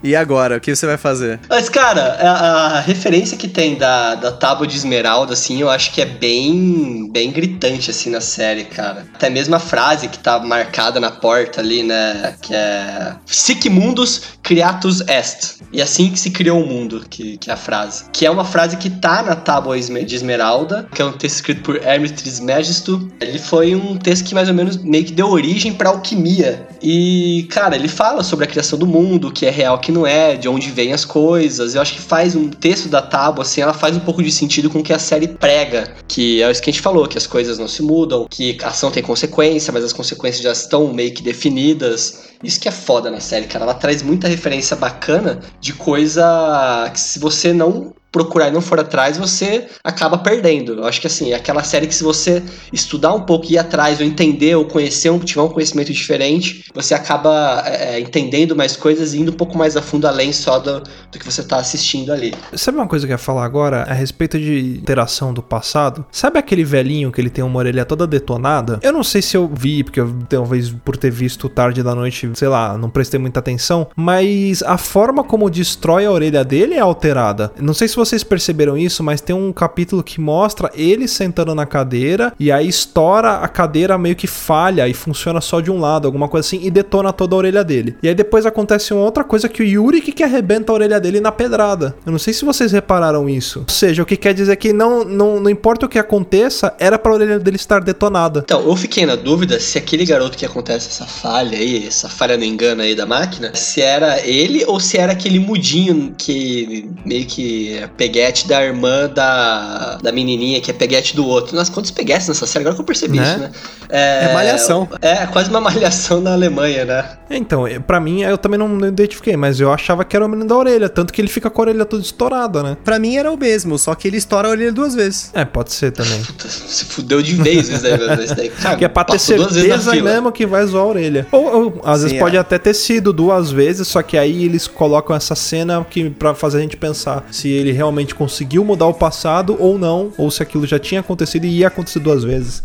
E agora, o que você vai fazer? Mas, cara, a, a, referência que tem da, da tábua de esmeralda, assim, eu acho que é bem, bem gritante, assim, na série, cara. Até mesmo a frase que tá marcada na porta ali, né? Que é Sic Mundus Creatus Est. E assim que se criou o mundo, que, que é a frase. Que é uma frase que tá na Tábua de Esmeralda, que é um texto escrito por Hermes Trismegisto. Ele foi um texto que mais ou menos meio que deu origem pra alquimia. E, cara, ele fala sobre a criação do mundo, o que é real, o que não é, de onde vêm as coisas. Eu acho que faz um texto da Tábua, assim, ela faz um pouco de sentido com o que a série prega. Que é isso que a gente falou, que as coisas não se mudam, que a ação tem consequência, mas as consequências já estão meio que definidas. Isso que é foda na série, cara. Ela traz muita referência bacana de coisa que se você não procurar e não for atrás, você acaba perdendo. Eu acho que assim, é aquela série que se você estudar um pouco, ir atrás, ou entender, ou conhecer, ou tiver um conhecimento diferente, você acaba é, entendendo mais coisas e indo um pouco mais a fundo além só do, do que você está assistindo ali. Sabe uma coisa que eu ia falar agora a respeito de interação do passado? Sabe aquele velhinho que ele tem uma orelha toda detonada? Eu não sei se eu vi, porque eu, talvez por ter visto tarde da noite, sei lá, não prestei muita atenção, mas a forma como destrói a orelha dele é alterada. Não sei se vocês perceberam isso, mas tem um capítulo que mostra ele sentando na cadeira e aí estoura a cadeira meio que falha e funciona só de um lado, alguma coisa assim, e detona toda a orelha dele. E aí depois acontece uma outra coisa que o Yuri que arrebenta a orelha dele na pedrada. Eu não sei se vocês repararam isso. Ou seja, o que quer dizer que não, não, não importa o que aconteça, era pra orelha dele estar detonada. Então, eu fiquei na dúvida se aquele garoto que acontece essa falha aí, essa falha no engano aí da máquina, se era ele ou se era aquele mudinho que meio que peguete da irmã da, da menininha, que é peguete do outro. Nossa, quantos peguetes nessa série? Agora que eu percebi né? isso, né? É, é malhação. É, quase uma *laughs* malhação na Alemanha, né? Então, para mim, eu também não identifiquei, mas eu achava que era o menino da orelha, tanto que ele fica com a orelha toda estourada, né? Pra mim era o mesmo, só que ele estoura a orelha duas vezes. É, pode ser também. *laughs* Puta, se fudeu de vez isso daí, *laughs* Cara, que é pra ter certeza mesmo que vai zoar a orelha. Ou, ou às Sim, vezes é. pode até ter sido duas vezes, só que aí eles colocam essa cena que para fazer a gente pensar se ele realmente conseguiu mudar o passado ou não, ou se aquilo já tinha acontecido e ia acontecer duas vezes.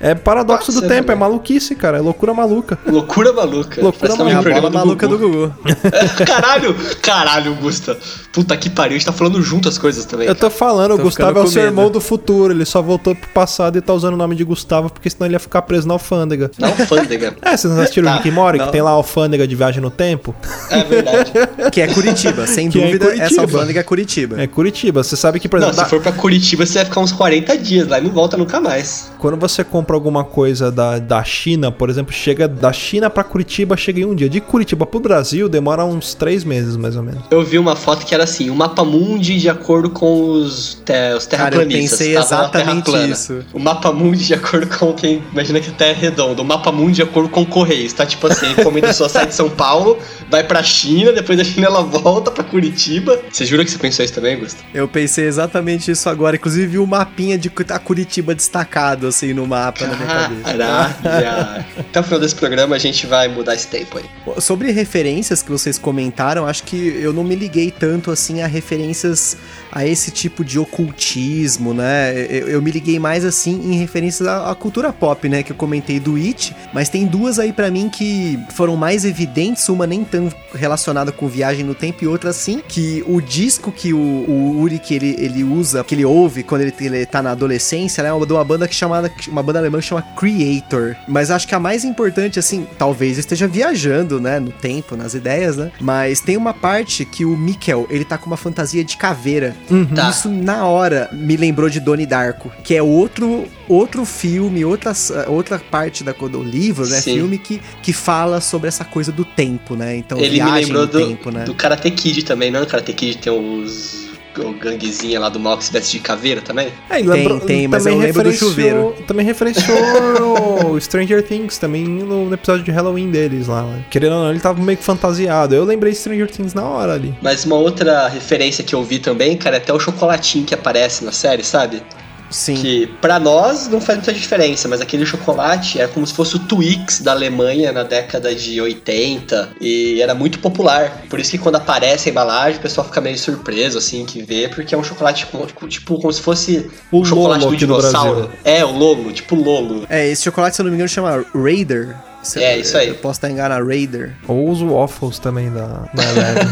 É paradoxo do tempo, é maluquice, cara. É loucura maluca. Loucura maluca. Loucura maluca. É a maluca do Gugu. *laughs* caralho, caralho, Gusta. Puta que pariu, a gente tá falando junto as coisas também. Eu tô falando, tô o Gustavo é o seu irmão do futuro. Ele só voltou pro passado e tá usando o nome de Gustavo, porque senão ele ia ficar preso na alfândega. Na alfândega? *laughs* é, vocês não assistiram o tá, Rick Mori, que tem lá a alfândega de viagem no tempo? É verdade. *laughs* que é Curitiba, sem que é dúvida, é essa alfândega é Curitiba. É Curitiba. Você sabe que, por exemplo. Não, se for pra Curitiba, você vai ficar uns 40 dias lá e não volta nunca mais. Quando você compra alguma coisa da, da China, por exemplo, chega da China para Curitiba, chega em um dia. De Curitiba pro Brasil demora uns três meses, mais ou menos. Eu vi uma foto que era assim, o mapa mundi de acordo com os, te, os terraplanistas. Cara, eu pensei exatamente isso. O mapa mundi de acordo com quem imagina que a Terra é redonda. O mapa mundi de acordo com o Correios, tá? Tipo assim, a encomenda só sai de São Paulo, vai pra China, depois da China ela volta pra Curitiba. Você jura que você pensou isso também, Gusto? Eu pensei exatamente isso agora. Inclusive vi o um mapinha de a Curitiba destacado assim no mapa na minha cabeça. Caraca. Até o final desse programa a gente vai mudar esse tempo aí. Sobre referências que vocês comentaram, acho que eu não me liguei tanto assim a referências a esse tipo de ocultismo, né? Eu, eu me liguei mais assim em referências à, à, cultura pop, né? Que eu comentei do It, mas tem duas aí para mim que foram mais evidentes, uma nem tão relacionada com viagem no tempo e outra sim, que o disco que o, o Uri que ele, ele usa, que ele ouve quando ele, ele tá na adolescência, né? É de uma banda que chamada uma banda alemã que chama Creator. Mas acho que a mais importante assim, talvez esteja viajando, né, no tempo, nas ideias, né? Mas tem uma parte que o Mikkel, ele tá com uma fantasia de caveira Uhum. Tá. Isso na hora me lembrou de Doni Darko, que é outro outro filme, outra, outra parte da, do livro, né? Sim. Filme que, que fala sobre essa coisa do tempo, né? Então, Ele me lembrou do, tempo, né? do Karate Kid também, não? No Karate Kid tem os o ganguezinha lá do mal que se veste de caveira também? É, tem, tem, mas eu lembro do chuveiro. Também referenciou *laughs* Stranger Things também no, episódio de Halloween deles lá. Né? Querendo ou não, ele tava meio que fantasiado. Eu lembrei Stranger Things na hora ali. Mas uma outra referência que eu vi também, cara, é até o chocolatinho que aparece na série, sabe? Sim. Que para nós não faz muita diferença, mas aquele chocolate era como se fosse o Twix da Alemanha na década de 80 e era muito popular. Por isso que quando aparece a embalagem, o pessoal fica meio surpreso assim que vê, porque é um chocolate tipo, tipo como se fosse o chocolate do dinossauro. é, o Lolo, tipo Lolo. É, esse chocolate, se eu não me engano, chama Raider. Isso É, isso aí. Eu posso estar enganado, Raider. Ou os waffles também da, da Eleven.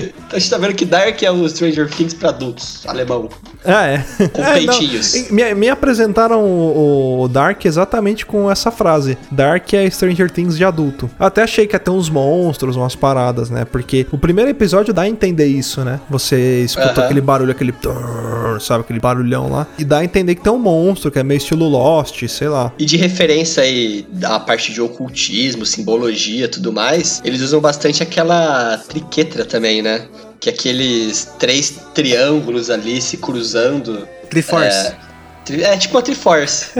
Então *laughs* a gente tá vendo que Dark é o Stranger Things pra adultos, alemão. ah, é. Com É, peitinhos. me, me apresentaram o, o Dark exatamente com essa frase. Dark é Stranger Things de adulto. Eu até achei que ia ter uns monstros, umas paradas, né? Porque o primeiro episódio dá a entender isso, né? Você escuta Aham. aquele barulho, aquele... Sabe, aquele barulhão lá. E dá a entender que tem um monstro, que é meio estilo Lost, sei lá. E de referência aí à parte de ocultismo, simbologia tudo mais, eles usam bastante aquela triquetra também, né? Que é aqueles três triângulos ali se cruzando. Triforce. É, é tipo uma Triforce.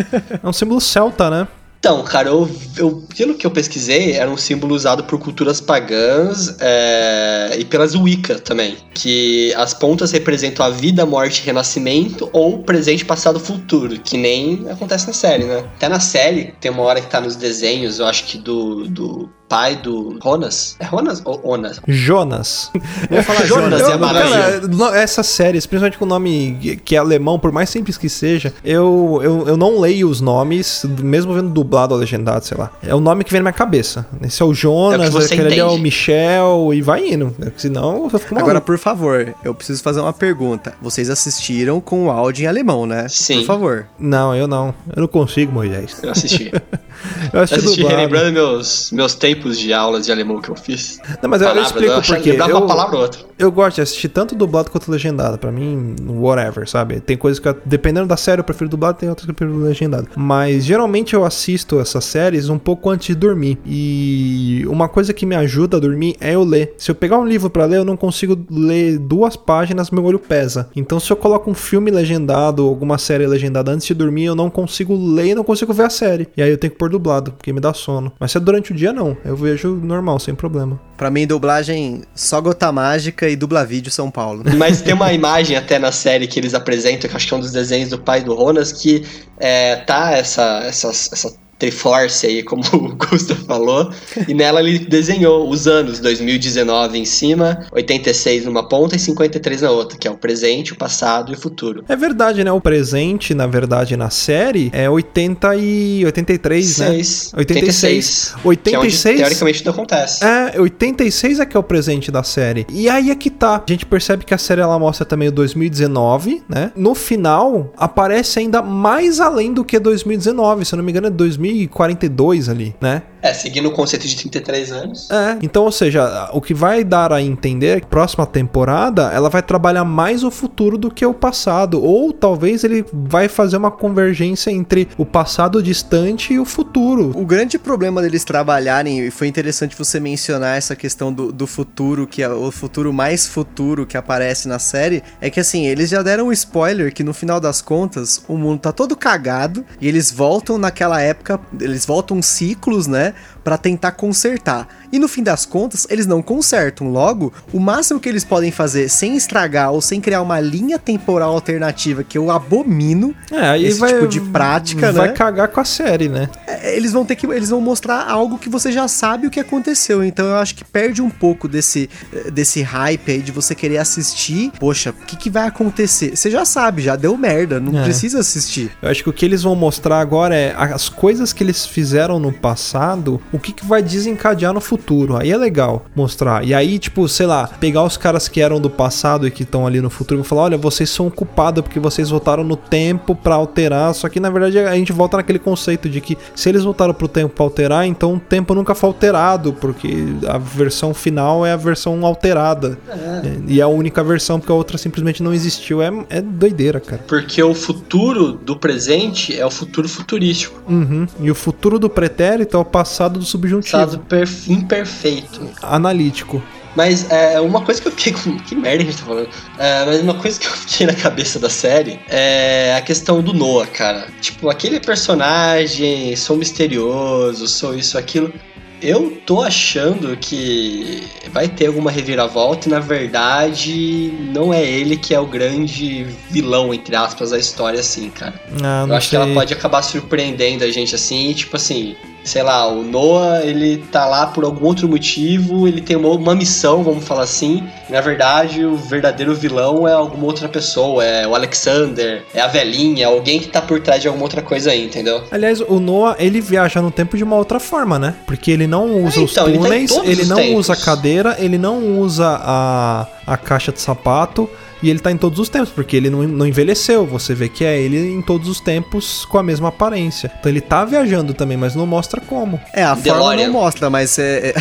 É um símbolo celta, né? Então, cara, eu, eu- pelo que eu pesquisei, era um símbolo usado por culturas pagãs é, e pelas Wicca também. Que as pontas representam a vida, morte renascimento, ou presente, passado, futuro, que nem acontece na série, né? Até na série, tem uma hora que tá nos desenhos, eu acho que do, do pai do Ronas. É Ronas ou Onas? Jonas. Vou falar *laughs* Jonas Jonas. é Eu- maravilhoso. cara, no- essas séries, principalmente com o nome que é alemão, por mais simples que seja, eu, eu, eu não leio os nomes, mesmo vendo dublado ou legendado, sei lá. É o nome que vem na minha cabeça. Esse é o É o Jonas, que você aquele ali é o. Michel, e vai indo. Senão eu fico maluco. Agora, por favor, eu preciso fazer uma pergunta. Vocês assistiram com o áudio em alemão, né? Sim. Por favor. Não, eu não. Eu não consigo, Moisés. Eu assisti. *laughs* Eu assisti, Eu assisti dublado. relembrando meus, meus tempos de aulas de alemão que eu fiz. Não, mas eu, eu Palavras, explico eu achava- porque eu, uma palavra ou outra. eu gosto de assistir tanto dublado quanto legendado. Pra mim, whatever, sabe? Tem coisas que, eu- dependendo da série, eu prefiro dublado, tem outras que eu prefiro legendado. Mas geralmente eu assisto essas séries um pouco antes de dormir. E uma coisa que me ajuda a dormir é eu ler. Se eu pegar um livro pra ler, eu não consigo ler duas páginas, meu olho pesa. Então, se eu coloco um filme legendado, alguma série legendada antes de dormir, eu não consigo ler e não consigo ver a série. E aí eu tenho que pôr dublado, porque me dá sono. Mas se é durante o dia, não. Eu vejo normal, sem problema. Pra mim, dublagem só Gota Mágica e Dubla Vídeo São Paulo. *laughs* Mas tem uma imagem até na série que eles apresentam, que acho que é um dos desenhos do pai do Ronas, que é, tá essa, essa, essa Triforce aí, como *laughs* o Gusta falou, e nela ele desenhou os anos 2019 em cima, 86 numa ponta e 53 na outra, que é o presente, o passado e o futuro. É verdade, né? O presente, na verdade, na série é 80 e 83, né? 6, 86. 86. Que é onde, 86 teoricamente não acontece. É, 86 é que é o presente da série. E aí é que tá. A gente percebe que a série ela mostra também o 2019, né? No final, aparece ainda mais além do que 2019. Se eu não me engano, é 2042 ali, né? É, seguindo o conceito de 33 anos. É. Então, ou seja, o que vai dar a entender é que a próxima temporada ela vai trabalhar mais o futuro do que o passado. Ou talvez ele vai fazer uma convergência entre o passado distante e o futuro. O grande problema deles trabalharem, e foi interessante você mencionar essa questão do, do futuro, que é o futuro mais futuro que aparece na série, é que assim, eles já deram um spoiler que no final das contas o mundo tá todo cagado e eles voltam naquela época, eles voltam ciclos, né? Pra tentar consertar. E no fim das contas, eles não consertam. Logo, o máximo que eles podem fazer sem estragar ou sem criar uma linha temporal alternativa que eu abomino, É, Esse vai, tipo de prática, vai né? cagar com a série, né? é, eles vão ter que eles vão mostrar algo que você já sabe o que aconteceu. Então eu acho que perde um pouco desse eh, desse hype aí de você querer assistir. Poxa, o que, que vai acontecer? Você já sabe, já deu merda, não É. precisa assistir. Eu acho que o que eles vão mostrar agora é as coisas que eles fizeram no passado, o que, que vai desencadear no futuro. Aí é legal mostrar. E aí, tipo, sei lá, pegar os caras que eram do passado e que estão ali no futuro e falar: olha, vocês são culpados porque vocês voltaram no tempo pra alterar. Só que na verdade a gente volta naquele conceito de que se eles voltaram pro tempo pra alterar, então o tempo nunca foi alterado, porque a versão final é a versão alterada. É, E é a única versão, porque a outra simplesmente não existiu. É, é doideira, cara. Porque o futuro do presente é o futuro futurístico. Uhum. E o futuro do pretérito é o passado do subjuntivo. Estado perf- imperfeito. Analítico. Mas é uma coisa que eu fiquei com. Que merda que a gente tá falando. É, mas uma coisa que eu fiquei na cabeça da série é a questão do Noah, cara. Tipo, aquele personagem, sou misterioso, sou isso, aquilo. Eu tô achando que vai ter alguma reviravolta e na verdade não é ele que é o grande vilão, entre aspas, da história, assim, cara. Ah, Eu não acho que sei. ela pode acabar surpreendendo a gente assim, e tipo assim, sei lá, o Noah, ele tá lá por algum outro motivo, ele tem uma, uma missão, vamos falar assim. E, na verdade, o verdadeiro vilão é alguma outra pessoa, é o Alexander, é a velhinha, é alguém que tá por trás de alguma outra coisa aí, entendeu? Aliás, o Noah, ele viaja no tempo de uma outra forma, né? Porque ele não usa É, os então, ele tá túneis, ele, não tempos. usa a cadeira, ele não usa a, a caixa de sapato. E ele tá em todos os tempos, porque ele não, não envelheceu. Você vê que é ele em todos os tempos com a mesma aparência. Então ele tá viajando também, mas não mostra como. É, a forma não mostra, mas é. é-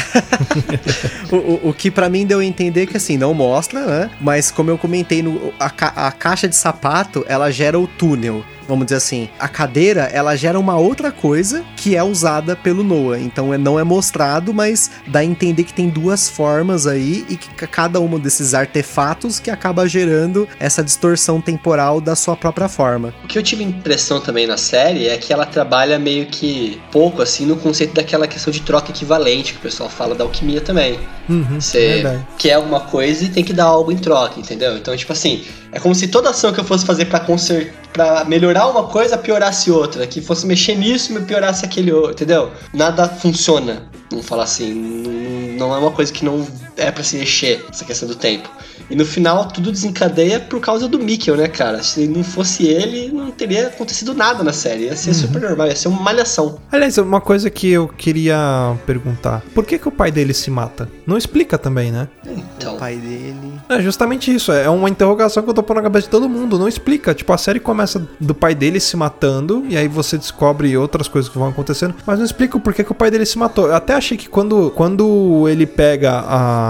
*laughs* o, o- o que pra mim deu a entender é que assim, não mostra, né? Mas como eu comentei, no, a, ca- a caixa de sapato, ela gera o túnel. Vamos dizer assim, a cadeira ela gera uma outra coisa que é usada pelo Noah. Então é, não é mostrado, mas dá a entender que tem duas formas aí e que ca- cada um desses artefatos que acaba gerando essa distorção temporal da sua própria forma. O que eu tive impressão também na série é que ela trabalha meio que pouco assim no conceito daquela questão de troca equivalente que o pessoal fala da alquimia também. Uhum, Você verdade. quer alguma coisa e tem que dar algo em troca, entendeu? Então, tipo assim, é como se toda ação que eu fosse fazer pra consertar, para melhorar uma coisa, piorasse outra, que fosse mexer nisso e piorasse aquele outro, entendeu? Nada funciona, vamos falar assim, não é uma coisa que não é pra se mexer, essa questão do tempo. E no final tudo desencadeia por causa do Mikkel, né, cara? Se não fosse ele, não teria acontecido nada na série. Ia ser super normal, ia ser uma malhação. Aliás, uma coisa que eu queria perguntar: por que, que o pai dele se mata? Não explica também, né? Então, O pai dele. É justamente isso, é uma interrogação que eu tô pondo na cabeça de todo mundo, não explica. Tipo, a série começa do pai dele se matando, e aí você descobre outras coisas que vão acontecendo, mas não explica o porquê que o pai dele se matou. Eu até achei que quando, quando ele pega a,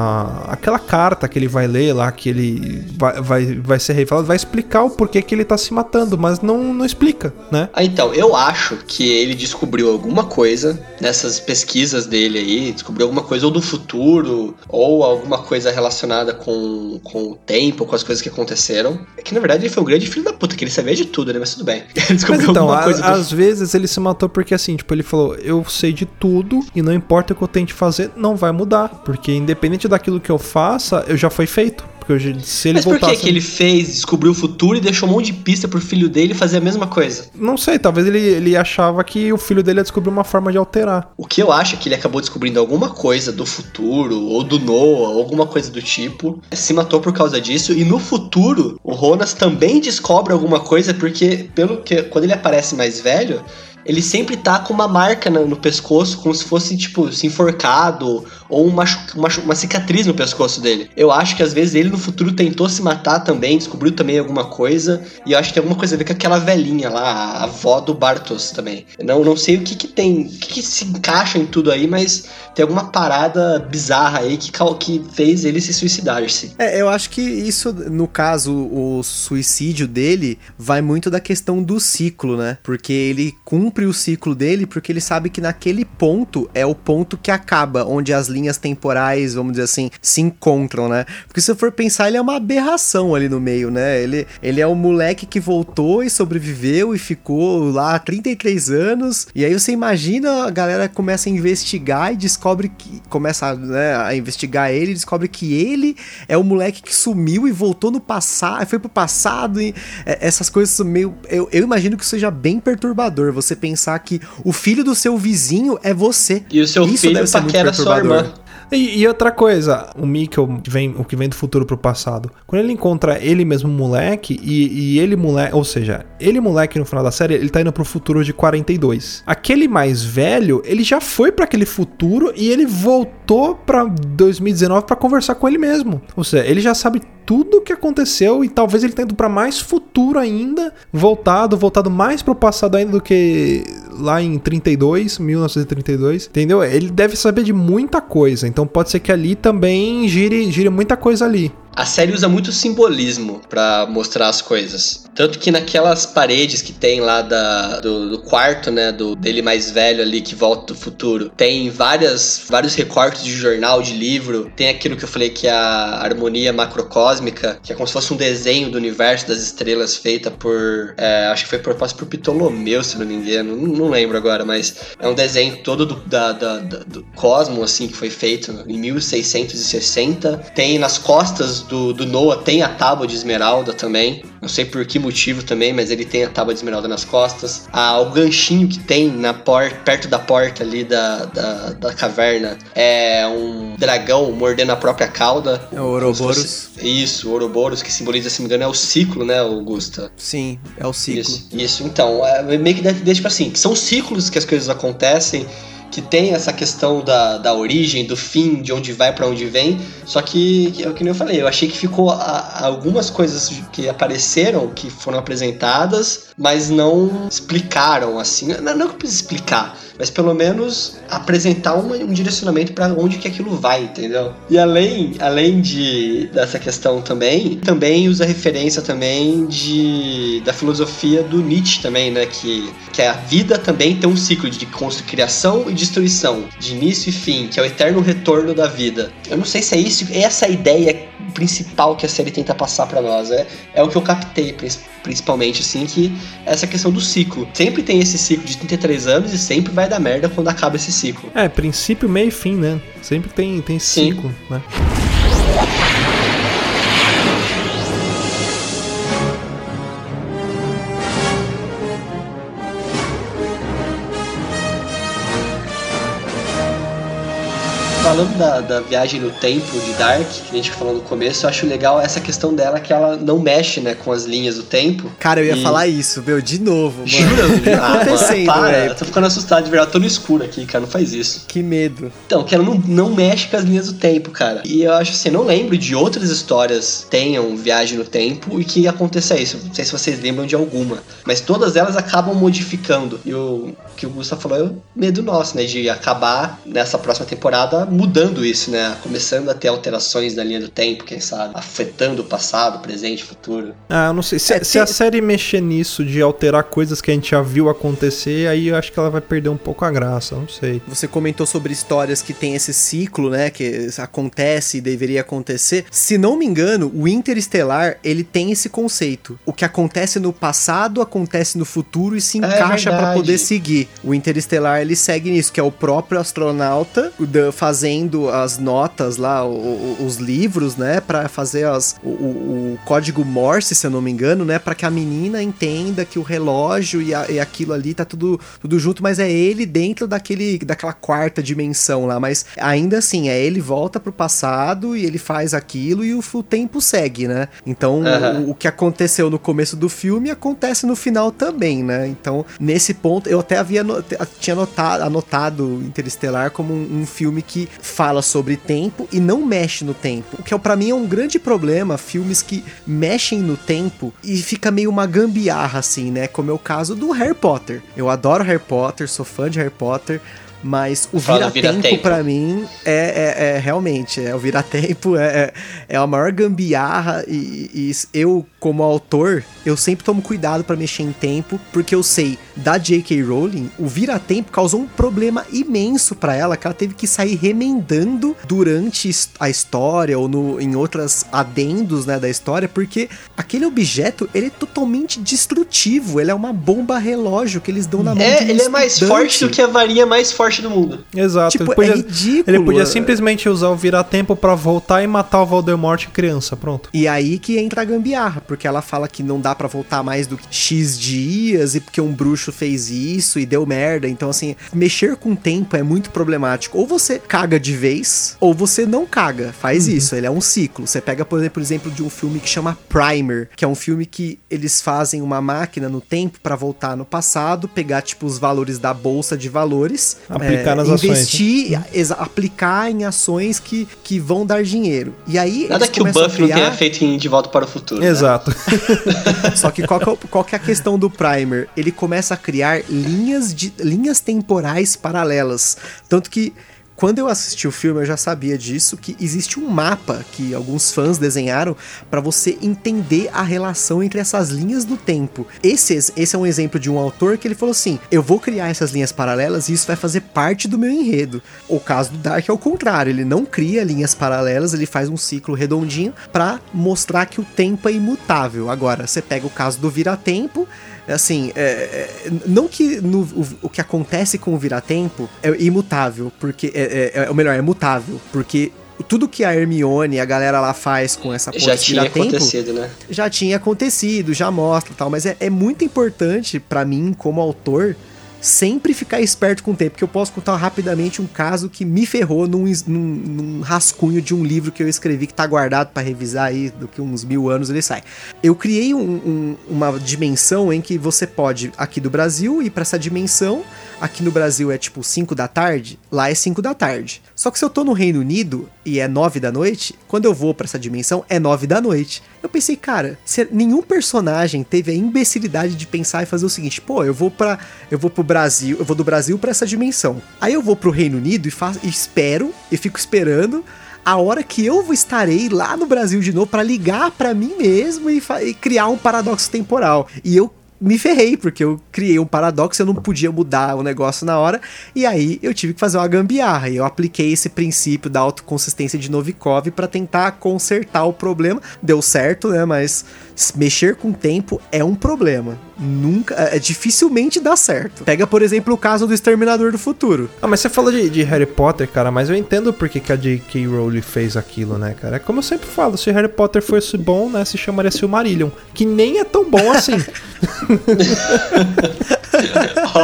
aquela carta que ele vai ler lá, que ele vai, vai, vai ser rei falado, vai explicar o porquê que ele tá se matando, mas não, não explica, né? Ah, então, eu acho que ele descobriu alguma coisa nessas pesquisas dele aí, descobriu alguma coisa ou do futuro, ou alguma coisa relacionada com, com o tempo, com as coisas que aconteceram. É que na verdade ele foi um grande filho da puta, que ele sabia de tudo, né? Mas tudo bem. *laughs* Ele Mas descobriu então, alguma a- coisa do às vezes ele se matou porque assim, tipo, ele falou, eu sei de tudo e não importa o que eu tente fazer, não vai mudar. Porque independente daquilo que eu faça, eu já foi feito. Porque se ele Mas por que, voltasse. que ele fez, descobriu o futuro e deixou um monte de pista pro filho dele fazer a mesma coisa? Não sei, talvez ele, ele achava que o filho dele ia descobrir uma forma de alterar. O que eu acho é que ele acabou descobrindo alguma coisa do futuro, ou do Noah, ou alguma coisa do tipo. Se matou por causa disso. E no futuro, o Ronas também descobre alguma coisa, porque pelo que quando ele aparece mais velho, ele sempre tá com uma marca no, no pescoço, como se fosse, tipo, se enforcado, ou um uma, machu- uma cicatriz no pescoço dele. Eu acho que às vezes ele no futuro tentou se matar também, descobriu também alguma coisa, e eu acho que tem alguma coisa a ver com aquela velhinha lá, a avó do Bartos também. Não, não sei o que que tem, o que, que se encaixa em tudo aí, mas tem alguma parada bizarra aí que, que fez ele se suicidar-se. É, eu acho que isso, no caso, o suicídio dele vai muito da questão do ciclo, né? Porque ele cumpre o ciclo dele porque ele sabe que naquele ponto é o ponto que acaba, onde as linhas temporais, vamos dizer assim, se encontram, né? Porque se eu for pensar, ele é uma aberração ali no meio, né? Ele, ele é o moleque que voltou e sobreviveu e ficou lá há 33 anos. E aí você imagina a galera começa a investigar e descobre que. Começa né, a investigar ele e descobre que ele é o moleque que sumiu e voltou no passado, foi pro passado e é, essas coisas meio. Eu, eu imagino que seja bem perturbador você pensar que o filho do seu vizinho é você. E o seu Isso filho paquera sua irmã. E, e outra coisa, o Mikkel, vem, o que vem do futuro pro passado, quando ele encontra ele mesmo moleque, e, e ele moleque, ou seja, ele moleque no final da série, ele tá indo pro futuro de 42. Aquele mais velho, ele já foi pra aquele futuro e ele voltou pra 2019 pra conversar com ele mesmo. Ou seja, ele já sabe tudo o que aconteceu e talvez ele tenha ido pra mais futuro ainda, voltado, voltado mais pro passado ainda do que lá em 32, 1932, entendeu? Ele deve saber de muita coisa, então pode ser que ali também gire, gire muita coisa ali. A série usa muito simbolismo pra mostrar as coisas. Tanto que naquelas paredes que tem lá da, do, do quarto, né, do dele mais velho ali que volta do futuro, tem várias, vários recortes de jornal, de livro. Tem aquilo que eu falei que é a harmonia macrocósmica, que é como se fosse um desenho do universo das estrelas feita por, é, acho que foi proposto por Ptolomeu, se não me engano, não, não lembro agora, mas é um desenho todo do, da, da- da- do cosmo assim que foi feito em 1660. Tem nas costas do, do Noah tem a tábua de esmeralda também. Não sei por que motivo também, mas ele tem a tábua de esmeralda nas costas. Ah, o ganchinho que tem na porta, perto da porta ali da, da, da caverna é um dragão mordendo a própria cauda. É o Ouroboros. Isso, o Ouroboros, que simboliza, se não me engano, é o ciclo, né, Augusta? Sim, é o ciclo. Isso, isso. então, é meio que deixa tipo assim, são ciclos que as coisas acontecem que tem essa questão da, da origem, do fim, de onde vai para onde vem. Só que, é o que eu falei, eu achei que ficou a, algumas coisas que apareceram, que foram apresentadas, mas não explicaram assim. Não, não que explicar, mas pelo menos apresentar uma, um direcionamento para onde que aquilo vai, entendeu? E além, além de dessa questão também, também usa referência também de da filosofia do Nietzsche também, né, que que a vida também tem um ciclo de criação e destruição, de início e fim, que é o eterno retorno da vida. Eu não sei se é isso, é essa a ideia principal que a série tenta passar para nós, é, é o que eu captei principalmente assim que é essa questão do ciclo. Sempre tem esse ciclo de 33 anos e sempre vai dar merda quando acaba esse ciclo. É, princípio, meio e fim, né? Sempre tem, tem ciclo, Sim. né? Falando da, da viagem no tempo de Dark, que a gente falou no começo, eu acho legal essa questão dela que ela não mexe, né, com as linhas do tempo. Cara, eu ia e... falar isso, meu, de novo, mano. Jura? *laughs* ah, acontecendo, mano, para, eu tô ficando assustado de verdade, tô no escuro aqui, cara, não faz isso. Que medo. Então, que ela não, não mexe com as linhas do tempo, cara. E eu acho assim, eu não lembro de outras histórias tenham viagem no tempo e que aconteça isso. Não sei se vocês lembram de alguma, mas todas elas acabam modificando. E o que o Gustavo falou é o medo nosso, né, de acabar nessa próxima temporada mudando isso, né? Começando a ter alterações na linha do tempo, quem sabe? Afetando o passado, presente, futuro. Ah, eu não sei. Se, é, se tem... a série mexer nisso de alterar coisas que a gente já viu acontecer, aí eu acho que ela vai perder um pouco a graça, não sei. Você comentou sobre histórias que tem esse ciclo, né? Que acontece e deveria acontecer. Se não me engano, o Interestelar, ele tem esse conceito. O que acontece no passado, acontece no futuro e se é encaixa é para poder seguir. O Interestelar, ele segue nisso, que é o próprio astronauta fazendo fazendo as notas lá, o, o, os livros, né, para fazer as, o, o, código Morse, se eu não me engano, né, para que a menina entenda que o relógio e, a, e, aquilo ali tá tudo, tudo junto, mas é ele dentro daquele, daquela quarta dimensão lá, mas ainda assim, é ele volta pro passado e ele faz aquilo e o, o tempo segue, né? Então, uhum. o, que aconteceu no começo do filme acontece no final também, né? Então, nesse ponto, eu até havia tinha notado, anotado Interestelar como um, um filme que fala sobre tempo e não mexe no tempo. O que é, para mim é um grande problema, filmes que mexem no tempo e fica meio uma gambiarra assim, né? Como é o caso do Harry Potter. Eu adoro Harry Potter, sou fã de Harry Potter, mas o vira-tempo, vira para mim, é, é, é, realmente, é, o vira-tempo é, é, é a maior gambiarra. E, e, eu, como autor, eu sempre tomo cuidado para mexer em tempo, porque eu sei, da J.K. Rowling, o vira-tempo causou um problema imenso para ela, que ela teve que sair remendando durante a história ou no, em outras adendos né, da história, porque aquele objeto ele é totalmente destrutivo, ele é uma bomba relógio que eles dão na mão é, ele é mais forte do que a varinha mais forte do mundo. Exato. Tipo, ele podia, é ridículo. Ele podia é. simplesmente usar o virar-tempo para voltar e matar o Voldemort criança, pronto. E aí que entra a gambiarra, porque ela fala que não dá para voltar mais do que X dias e porque um bruxo fez isso e deu merda. Então, assim, mexer com o tempo é muito problemático. Ou você caga de vez, ou você não caga. Faz uhum. isso, ele é um ciclo. Você pega, por exemplo, por exemplo, de um filme que chama Primer, que é um filme que eles fazem uma máquina no tempo para voltar no passado, pegar, tipo, os valores da bolsa de valores, Aplicar é, nas investir, ações. Né? aplicar em ações que, que vão dar dinheiro. E aí. Nada que o Buff criar... não tenha feito em De Volta para o Futuro. Né? Exato. Né? *laughs* Só que qual que, é, qual que é a questão do Primer? Ele começa a criar linhas, de, linhas temporais paralelas. Tanto que quando eu assisti o filme, eu já sabia disso, que existe um mapa que alguns fãs desenharam para você entender a relação entre essas linhas do tempo. Esse, esse é um exemplo de um autor que ele falou assim: eu vou criar essas linhas paralelas e isso vai fazer parte do meu enredo. O caso do Dark é o contrário, ele não cria linhas paralelas, ele faz um ciclo redondinho para mostrar que o tempo é imutável. Agora, você pega o caso do Vira-Tempo é assim, é, é, não que no, o, o, que acontece com o vira-tempo é imutável, porque. É, é, é, ou melhor, é mutável, porque tudo que a Hermione e a galera lá faz com essa Já de tinha tempo, acontecido, né? já tinha acontecido, já mostra e tal, mas é, é muito importante pra mim, como autor, sempre ficar esperto com o tempo, porque eu posso contar rapidamente um caso que me ferrou num, num- num rascunho de um livro que eu escrevi que tá guardado pra revisar aí, do que uns mil anos ele sai. Eu criei um- um- uma dimensão em que você pode, aqui do Brasil, ir pra essa dimensão. Aqui no Brasil é tipo 5 da tarde, lá é 5 da tarde. Só que se eu tô no Reino Unido e é 9 da noite, quando eu vou pra essa dimensão é 9 da noite. Eu pensei, cara, se nenhum personagem teve a imbecilidade de pensar e fazer o seguinte, pô, eu vou para eu vou pro Brasil, eu vou do Brasil pra essa dimensão. Aí eu vou pro Reino Unido e faço e espero e fico esperando a hora que eu estarei lá no Brasil de novo pra ligar pra mim mesmo e, e criar um paradoxo temporal. E eu me ferrei, porque eu criei um paradoxo, eu não podia mudar o negócio na hora, e aí eu tive que fazer uma gambiarra. E eu apliquei esse princípio da autoconsistência de Novikov pra tentar consertar o problema. Deu certo, né? Mas mexer com o tempo é um problema. Nunca. É, dificilmente dá certo. Pega, por exemplo, o caso do Exterminador do Futuro. Ah, mas você falou de, de Harry Potter, cara, mas eu entendo por que, a J.K. Rowling fez aquilo, né, cara? É como eu sempre falo, se Harry Potter fosse bom, né, se chamaria Silmarillion, que nem é tão bom assim.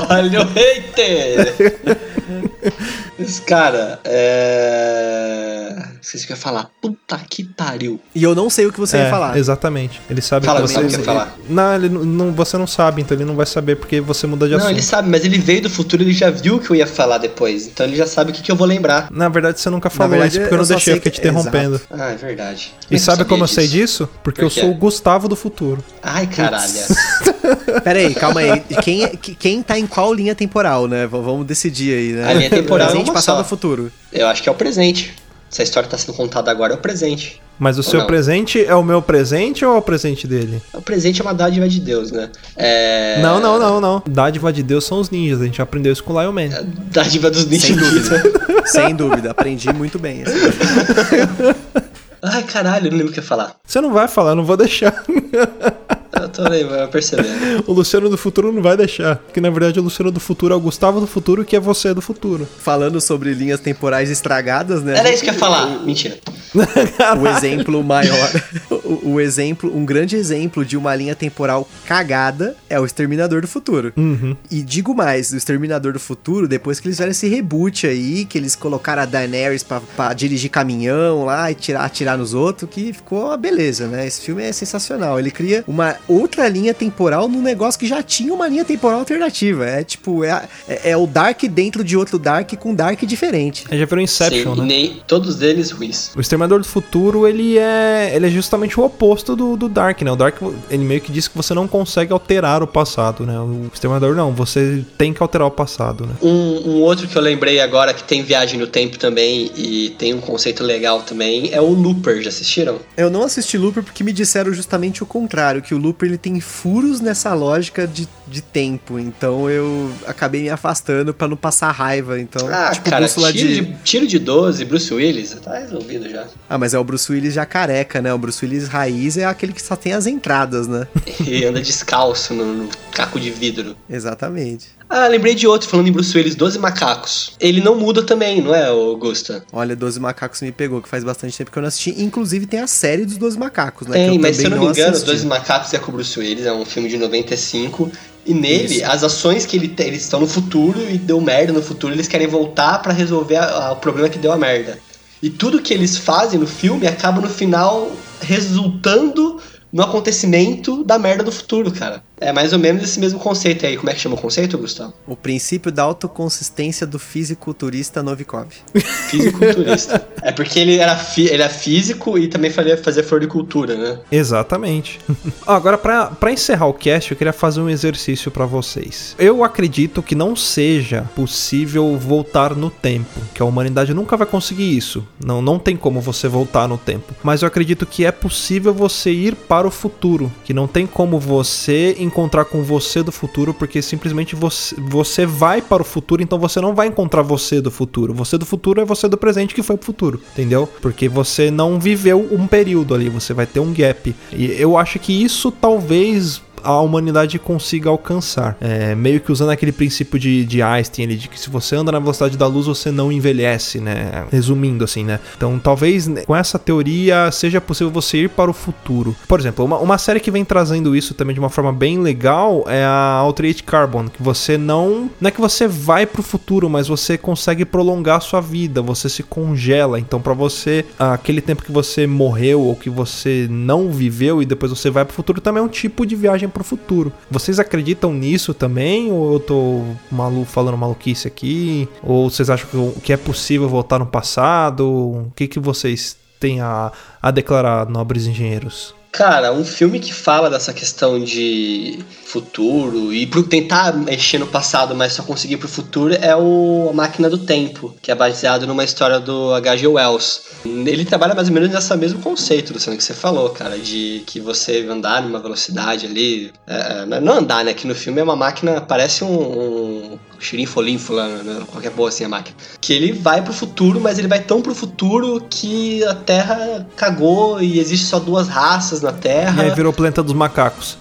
Olha o hater! Esse cara, é. Esqueci que ia falar. Puta que pariu. E eu não sei o que você é, ia falar. Exatamente. Ele sabe Fala, que Gustavo, você. o que eu ia falar? Não, ele não, não- você não sabe, então ele não vai saber porque você muda de Não, assunto. ele sabe, mas ele veio do futuro, ele já viu o que eu ia falar depois. Então ele já sabe o que, que eu vou lembrar. Na verdade, você nunca falou verdade, isso porque eu não eu deixei, eu fiquei te que- interrompendo. Ah, é verdade. E sabe como eu sei disso? disso? Porque Por eu sou o Gustavo do futuro. Ai, caralho. *laughs* Pera aí, calma aí. Quem, é- que- quem tá em qual linha temporal, né? Vamos decidir aí, né? A linha temporal *laughs* é Presente, uma passado ou futuro. Eu acho que é o presente. Se a história tá sendo contada agora, é o presente. Mas o seu não? presente é o meu presente ou é o presente dele? O presente é uma dádiva de Deus, né? É. Não, não, não, não. Dádiva de Deus são os ninjas. A gente aprendeu isso com o Lion Man. Dádiva dos ninjas. Sem dúvida. *laughs* Sem dúvida. Aprendi muito bem. Ai, caralho, eu não lembro o que eu ia falar. Você não vai falar, eu não vou deixar. *laughs* Eu tô lembrando, percebendo. *laughs* o Luciano do futuro não vai deixar. Porque na verdade o Luciano do futuro é o Gustavo do futuro, que é você do futuro. Falando sobre linhas temporais estragadas, né? Era isso que eu ia falar. Mentira. *laughs* o exemplo maior, o, o exemplo, um grande exemplo de uma linha temporal cagada é o Exterminador do Futuro. Uhum. E digo mais, o Exterminador do Futuro, depois que eles fizeram esse reboot aí, que eles colocaram a Daenerys pra, pra dirigir caminhão lá e tirar, atirar nos outros, que ficou uma beleza, né? Esse filme é sensacional. Ele cria uma outra linha temporal num negócio que já tinha uma linha temporal alternativa. É tipo, é, é, é o Dark dentro de outro Dark com Dark diferente. Aí já virou Inception, Sim, né? nem todos eles ruins. O Exterminador do Futuro, ele é, ele é justamente o oposto do, do Dark, né? O Dark, ele meio que diz que você não consegue alterar o passado, né? O Exterminador não, você tem que alterar o passado, né? Um, um outro que eu lembrei agora que tem viagem no tempo também e tem um conceito legal também é o Looper. Já assistiram? Eu não assisti Looper porque me disseram justamente o contrário, que o Looper ele tem furos nessa lógica de, de tempo, então eu acabei me afastando pra não passar raiva, então, Ah, tipo, cara, tiro de... de... tiro de 12, Bruce Willis, tá resolvido já. Ah, mas é o Bruce Willis já careca, né? O Bruce Willis raiz é aquele que só tem as entradas, né? *laughs* E anda descalço no, no caco de vidro. Exatamente. Ah, lembrei de outro, falando em Bruce Willis, 12 Macacos. Ele não muda também, não é, Augusta? Olha, 12 Macacos me pegou, que faz bastante tempo que eu não assisti. Inclusive tem a série dos 12 Macacos, né? Tem, mas se eu também não me engano. 12 Macacos é com o Bruce Willis, é um filme de 95. E nele, Isso. as ações que ele tem, eles estão no futuro e deu merda no futuro, eles querem voltar pra resolver a- a- o problema que deu a merda. E tudo que eles fazem no filme acaba no final resultando no acontecimento da merda do futuro, cara. É mais ou menos esse mesmo conceito aí. Como é que chama o conceito, Gustavo? O princípio da autoconsistência do fisiculturista Novikov. *laughs* Fisiculturista. é porque ele era, fi- ele é físico e também fazia, fazia floricultura, né? Exatamente. *laughs* Ó, Agora, pra, pra encerrar o cast, eu queria fazer um exercício pra vocês. Eu acredito que não seja possível voltar no tempo, que a humanidade nunca vai conseguir isso. Não, não tem como você voltar no tempo. Mas eu acredito que é possível você ir para o futuro, que não tem como você encontrar com você do futuro, porque simplesmente você, você vai para o futuro, então você não vai encontrar você do futuro. Você do futuro é você do presente que foi pro futuro, entendeu? Porque você não viveu um período ali, você vai ter um gap. E eu acho que isso talvez a humanidade consiga alcançar. É, meio que usando aquele princípio de, de Einstein ali, de que se você anda na velocidade da luz, você não envelhece, né? Resumindo assim, né? Então talvez né, com essa teoria seja possível você ir para o futuro. Por exemplo, uma, uma série que vem trazendo isso também de uma forma bem legal é a Altered Carbon, que você não. Não é que você vai para o futuro, mas você consegue prolongar a sua vida, você se congela. Então, para você, aquele tempo que você morreu ou que você não viveu e depois você vai para o futuro também é um tipo de viagem para o futuro. Vocês acreditam nisso também? Ou eu tô malu falando maluquice aqui? Ou vocês acham que é possível voltar no passado? O que, que vocês têm a, a declarar, nobres engenheiros? Cara, um filme que fala dessa questão de futuro e pro tentar mexer no passado, mas só conseguir pro futuro é o A Máquina do Tempo, que é baseado numa história do H.G. Wells. Ele trabalha mais ou menos nesse mesmo conceito, Luciano, que você falou, cara, de que você andar numa velocidade ali. É, é não andar, né? Que no filme é uma máquina, parece um, um lá, né? qualquer boa assim a máquina. Que ele vai pro futuro, mas ele vai tão pro futuro que a Terra cagou e existe só duas raças na Terra. E aí virou o planeta dos macacos.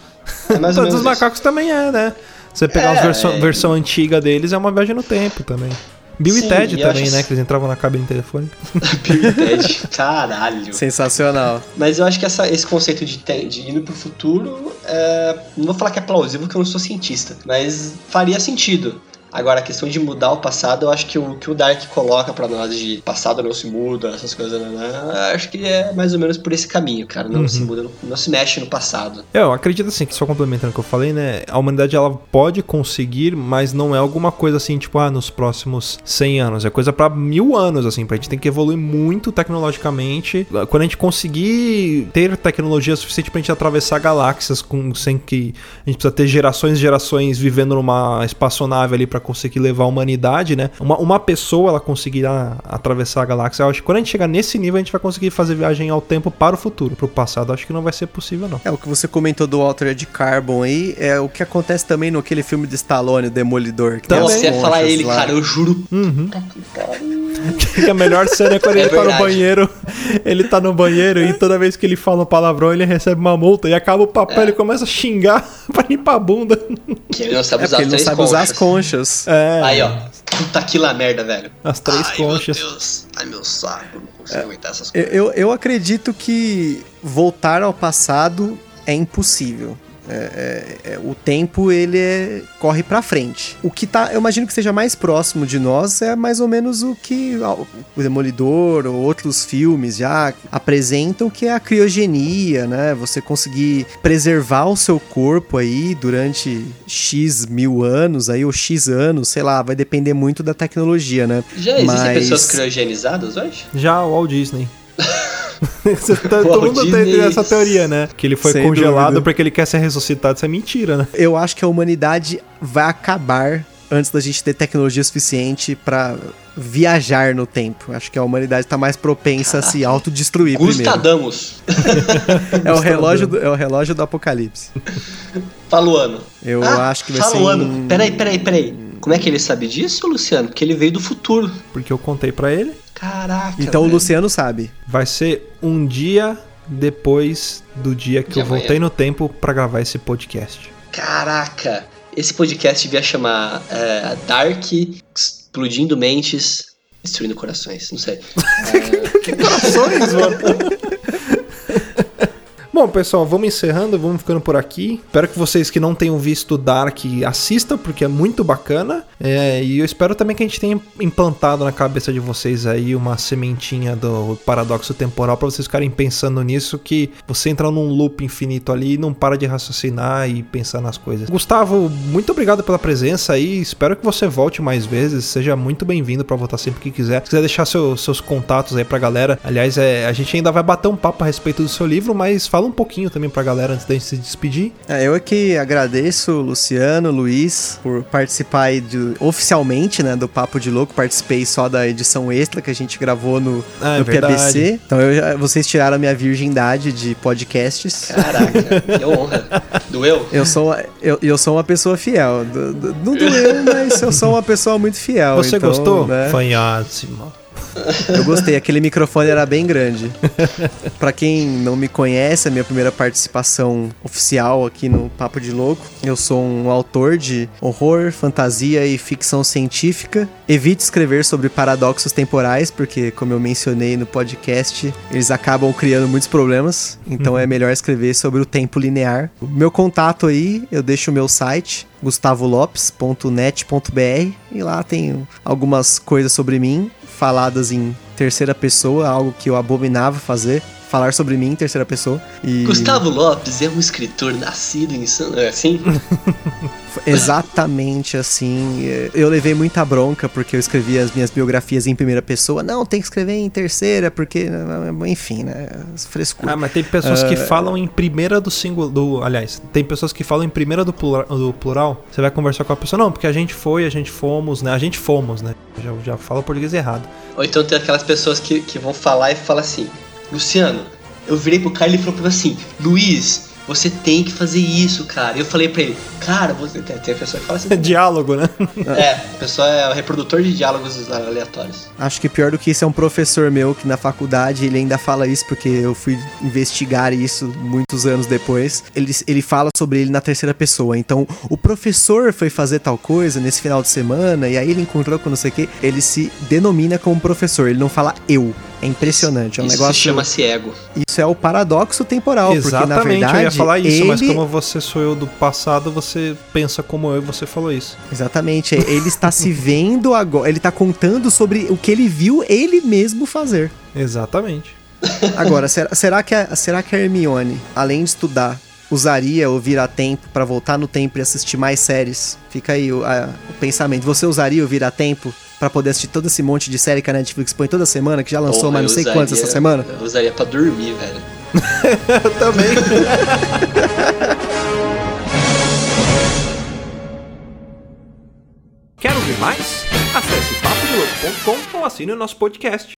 É mais ou menos dos macacos isso. também é, né? Você pegar é, a versão, é... versão antiga deles é uma viagem no tempo também. Bill Sim, e Ted também, né? Que eles entravam na cabine telefônica. *laughs* Bill e Ted, caralho. Sensacional. Mas eu acho que essa, esse conceito de, de indo pro futuro, é, não vou falar que é plausível, porque eu não sou cientista, mas faria sentido. Agora, a questão de mudar o passado, eu acho que o que o Dark coloca para nós de passado não se muda, essas coisas, né, né? Acho que é mais ou menos por esse caminho, cara. Não uhum. se muda, não, se mexe no passado. Eu acredito assim, que só complementando o que eu falei, né? A humanidade ela pode conseguir, mas não é alguma coisa assim, tipo, ah, nos próximos 100 anos. É coisa para mil anos, assim. A gente tem que evoluir muito tecnologicamente. Quando a gente conseguir ter tecnologia suficiente pra gente atravessar galáxias com, sem que a gente precisa ter gerações e gerações vivendo numa espaçonave ali pra para conseguir levar a humanidade, né? Uma, uma pessoa ela conseguirá atravessar a galáxia. Eu acho que quando a gente chegar nesse nível, a gente vai conseguir fazer viagem ao tempo para o futuro. Para o passado, acho que não vai ser possível, não. É, o que você comentou do Altered Carbon aí, é o que acontece também no aquele filme de Stallone, o Demolidor. Que então, você ia falar ele, lá. cara, eu juro. Uhum. a melhor cena é quando é ele verdade. tá no banheiro. Ele tá no banheiro e toda vez que ele fala um palavrão, ele recebe uma multa e acaba o papel, é. ele começa a xingar *laughs* pra limpar a bunda. Que ele não sabe é usar, ele não sabe usar as conchas. É. Aí, ó. Puta que lá merda, velho. As três Ai, conchas. Meu Deus. Ai, meu saco. Não consigo é. aguentar essas coisas. Eu, eu acredito que voltar ao passado é impossível. É, é, é, o tempo ele é, corre para frente. O que tá, eu imagino que seja mais próximo de nós é mais ou menos o que o Demolidor ou outros filmes já apresentam, que é a criogenia, né? Você conseguir preservar o seu corpo aí durante X mil anos aí ou X anos, sei lá, vai depender muito da tecnologia, né? Já existem Mas... pessoas criogenizadas hoje? Já o Walt Disney. *laughs* tá, todo mundo tem essa teoria, né? Que ele foi Sem congelado dúvida. porque ele quer ser ressuscitado. Isso é mentira, né? Eu acho que a humanidade vai acabar antes da gente ter tecnologia suficiente para viajar no tempo. Acho que a humanidade está mais propensa Caraca. a se autodestruir Gustadamos. primeiro. *laughs* é, o relógio do, é o relógio do apocalipse. Fala o ano. Eu ah, acho que vai fala ser. Fala o ano. Em... Peraí, peraí, peraí. Como é que ele sabe disso, Luciano? Porque ele veio do futuro. Porque eu contei para ele. Caraca. Então velho. o Luciano sabe. Vai ser um dia depois do dia que de eu amanhã. voltei no tempo para gravar esse podcast. Caraca! Esse podcast devia chamar é, Dark Explodindo Mentes, Destruindo Corações. Não sei. *laughs* É... que corações, mano? Bom, pessoal, vamos encerrando, vamos ficando por aqui. Espero que vocês que não tenham visto Dark assistam, porque é muito bacana. É, e eu espero também que a gente tenha implantado na cabeça de vocês aí uma sementinha do paradoxo temporal para vocês ficarem pensando nisso, que você entra num loop infinito ali e não para de raciocinar e pensar nas coisas. Gustavo, muito obrigado pela presença aí. Espero que você volte mais vezes. Seja muito bem-vindo para voltar sempre que quiser. Se quiser deixar seu, seus contatos aí pra galera. Aliás, é, a gente ainda vai bater um papo a respeito do seu livro, mas fala um pouquinho também pra galera antes da gente se despedir. É, eu aqui agradeço Luciano, Luiz, por participar aí de, oficialmente, né, do Papo de Louco. Participei só da edição extra que a gente gravou no, ah, é no PABC. Então eu, vocês tiraram a minha virgindade de podcasts. Caraca, que honra. Doeu? Eu sou, eu, eu sou uma pessoa fiel. Não doeu, mas eu sou uma pessoa muito fiel. Você então, gostou? Né? Fanhássimo. Eu gostei, aquele microfone era bem grande. *laughs* Pra quem não me conhece, a minha primeira participação oficial aqui no Papo de Louco, eu sou um autor de horror, fantasia e ficção científica. Evite escrever sobre paradoxos temporais, porque, como eu mencionei no podcast, eles acabam criando muitos problemas. Então é melhor escrever sobre o tempo linear. O meu contato aí, eu deixo o meu site, gustavolopes.net.br, e lá tem algumas coisas sobre mim, faladas em terceira pessoa, algo que eu abominava fazer. Falar sobre mim em terceira pessoa. E Gustavo Lopes é um escritor nascido em São... É assim? *laughs* exatamente assim. Eu levei muita bronca porque eu escrevi as minhas biografias em primeira pessoa. Não, tem que escrever em terceira, porque. Enfim, né? Frescura. Ah, mas tem pessoas que falam em primeira do singular. Do, aliás, tem pessoas que falam em primeira do plural, do plural. Você vai conversar com a pessoa, não, porque a gente foi, a gente fomos, né? A gente fomos, né? Já, já fala português errado. Ou então tem aquelas pessoas que, que vão falar e falam assim: Luciano, eu virei pro cara e ele falou pra mim assim: Luiz, você tem que fazer isso, cara. E eu falei pra ele: Cara, você. Tem tem a pessoa que fala assim. *laughs* Diálogo, né? é, a pessoa é o reprodutor de diálogos aleatórios. Acho que pior do que isso é um professor meu que na faculdade ele ainda fala isso, porque eu fui investigar isso muitos anos depois. Ele, ele fala sobre ele na terceira pessoa. Então, o professor foi fazer tal coisa nesse final de semana, e aí ele encontrou com não sei o que. Ele se denomina como professor, ele não fala eu. É impressionante, é um isso negócio. se chama-se ego. Isso é o paradoxo temporal, porque na Exatamente, verdade. eu ia falar isso, ele... mas como você sou eu do passado, você pensa como eu e você falou isso. Exatamente, ele está se *laughs* vendo agora, ele está contando sobre o que ele viu ele mesmo fazer. Exatamente. Agora, será, será, que a, será que a Hermione, além de estudar, usaria o Virar Tempo para voltar no tempo e assistir mais séries? Fica aí o, a- o pensamento. Você usaria o Virar Tempo para poder assistir todo esse monte de série que a Netflix põe toda semana, que já lançou Porra, mais não sei usaria- quantas essa semana? Eu usaria pra dormir, velho. Eu *laughs* também. Quer ouvir mais? Acesse papodelouco.com ou assine o nosso podcast.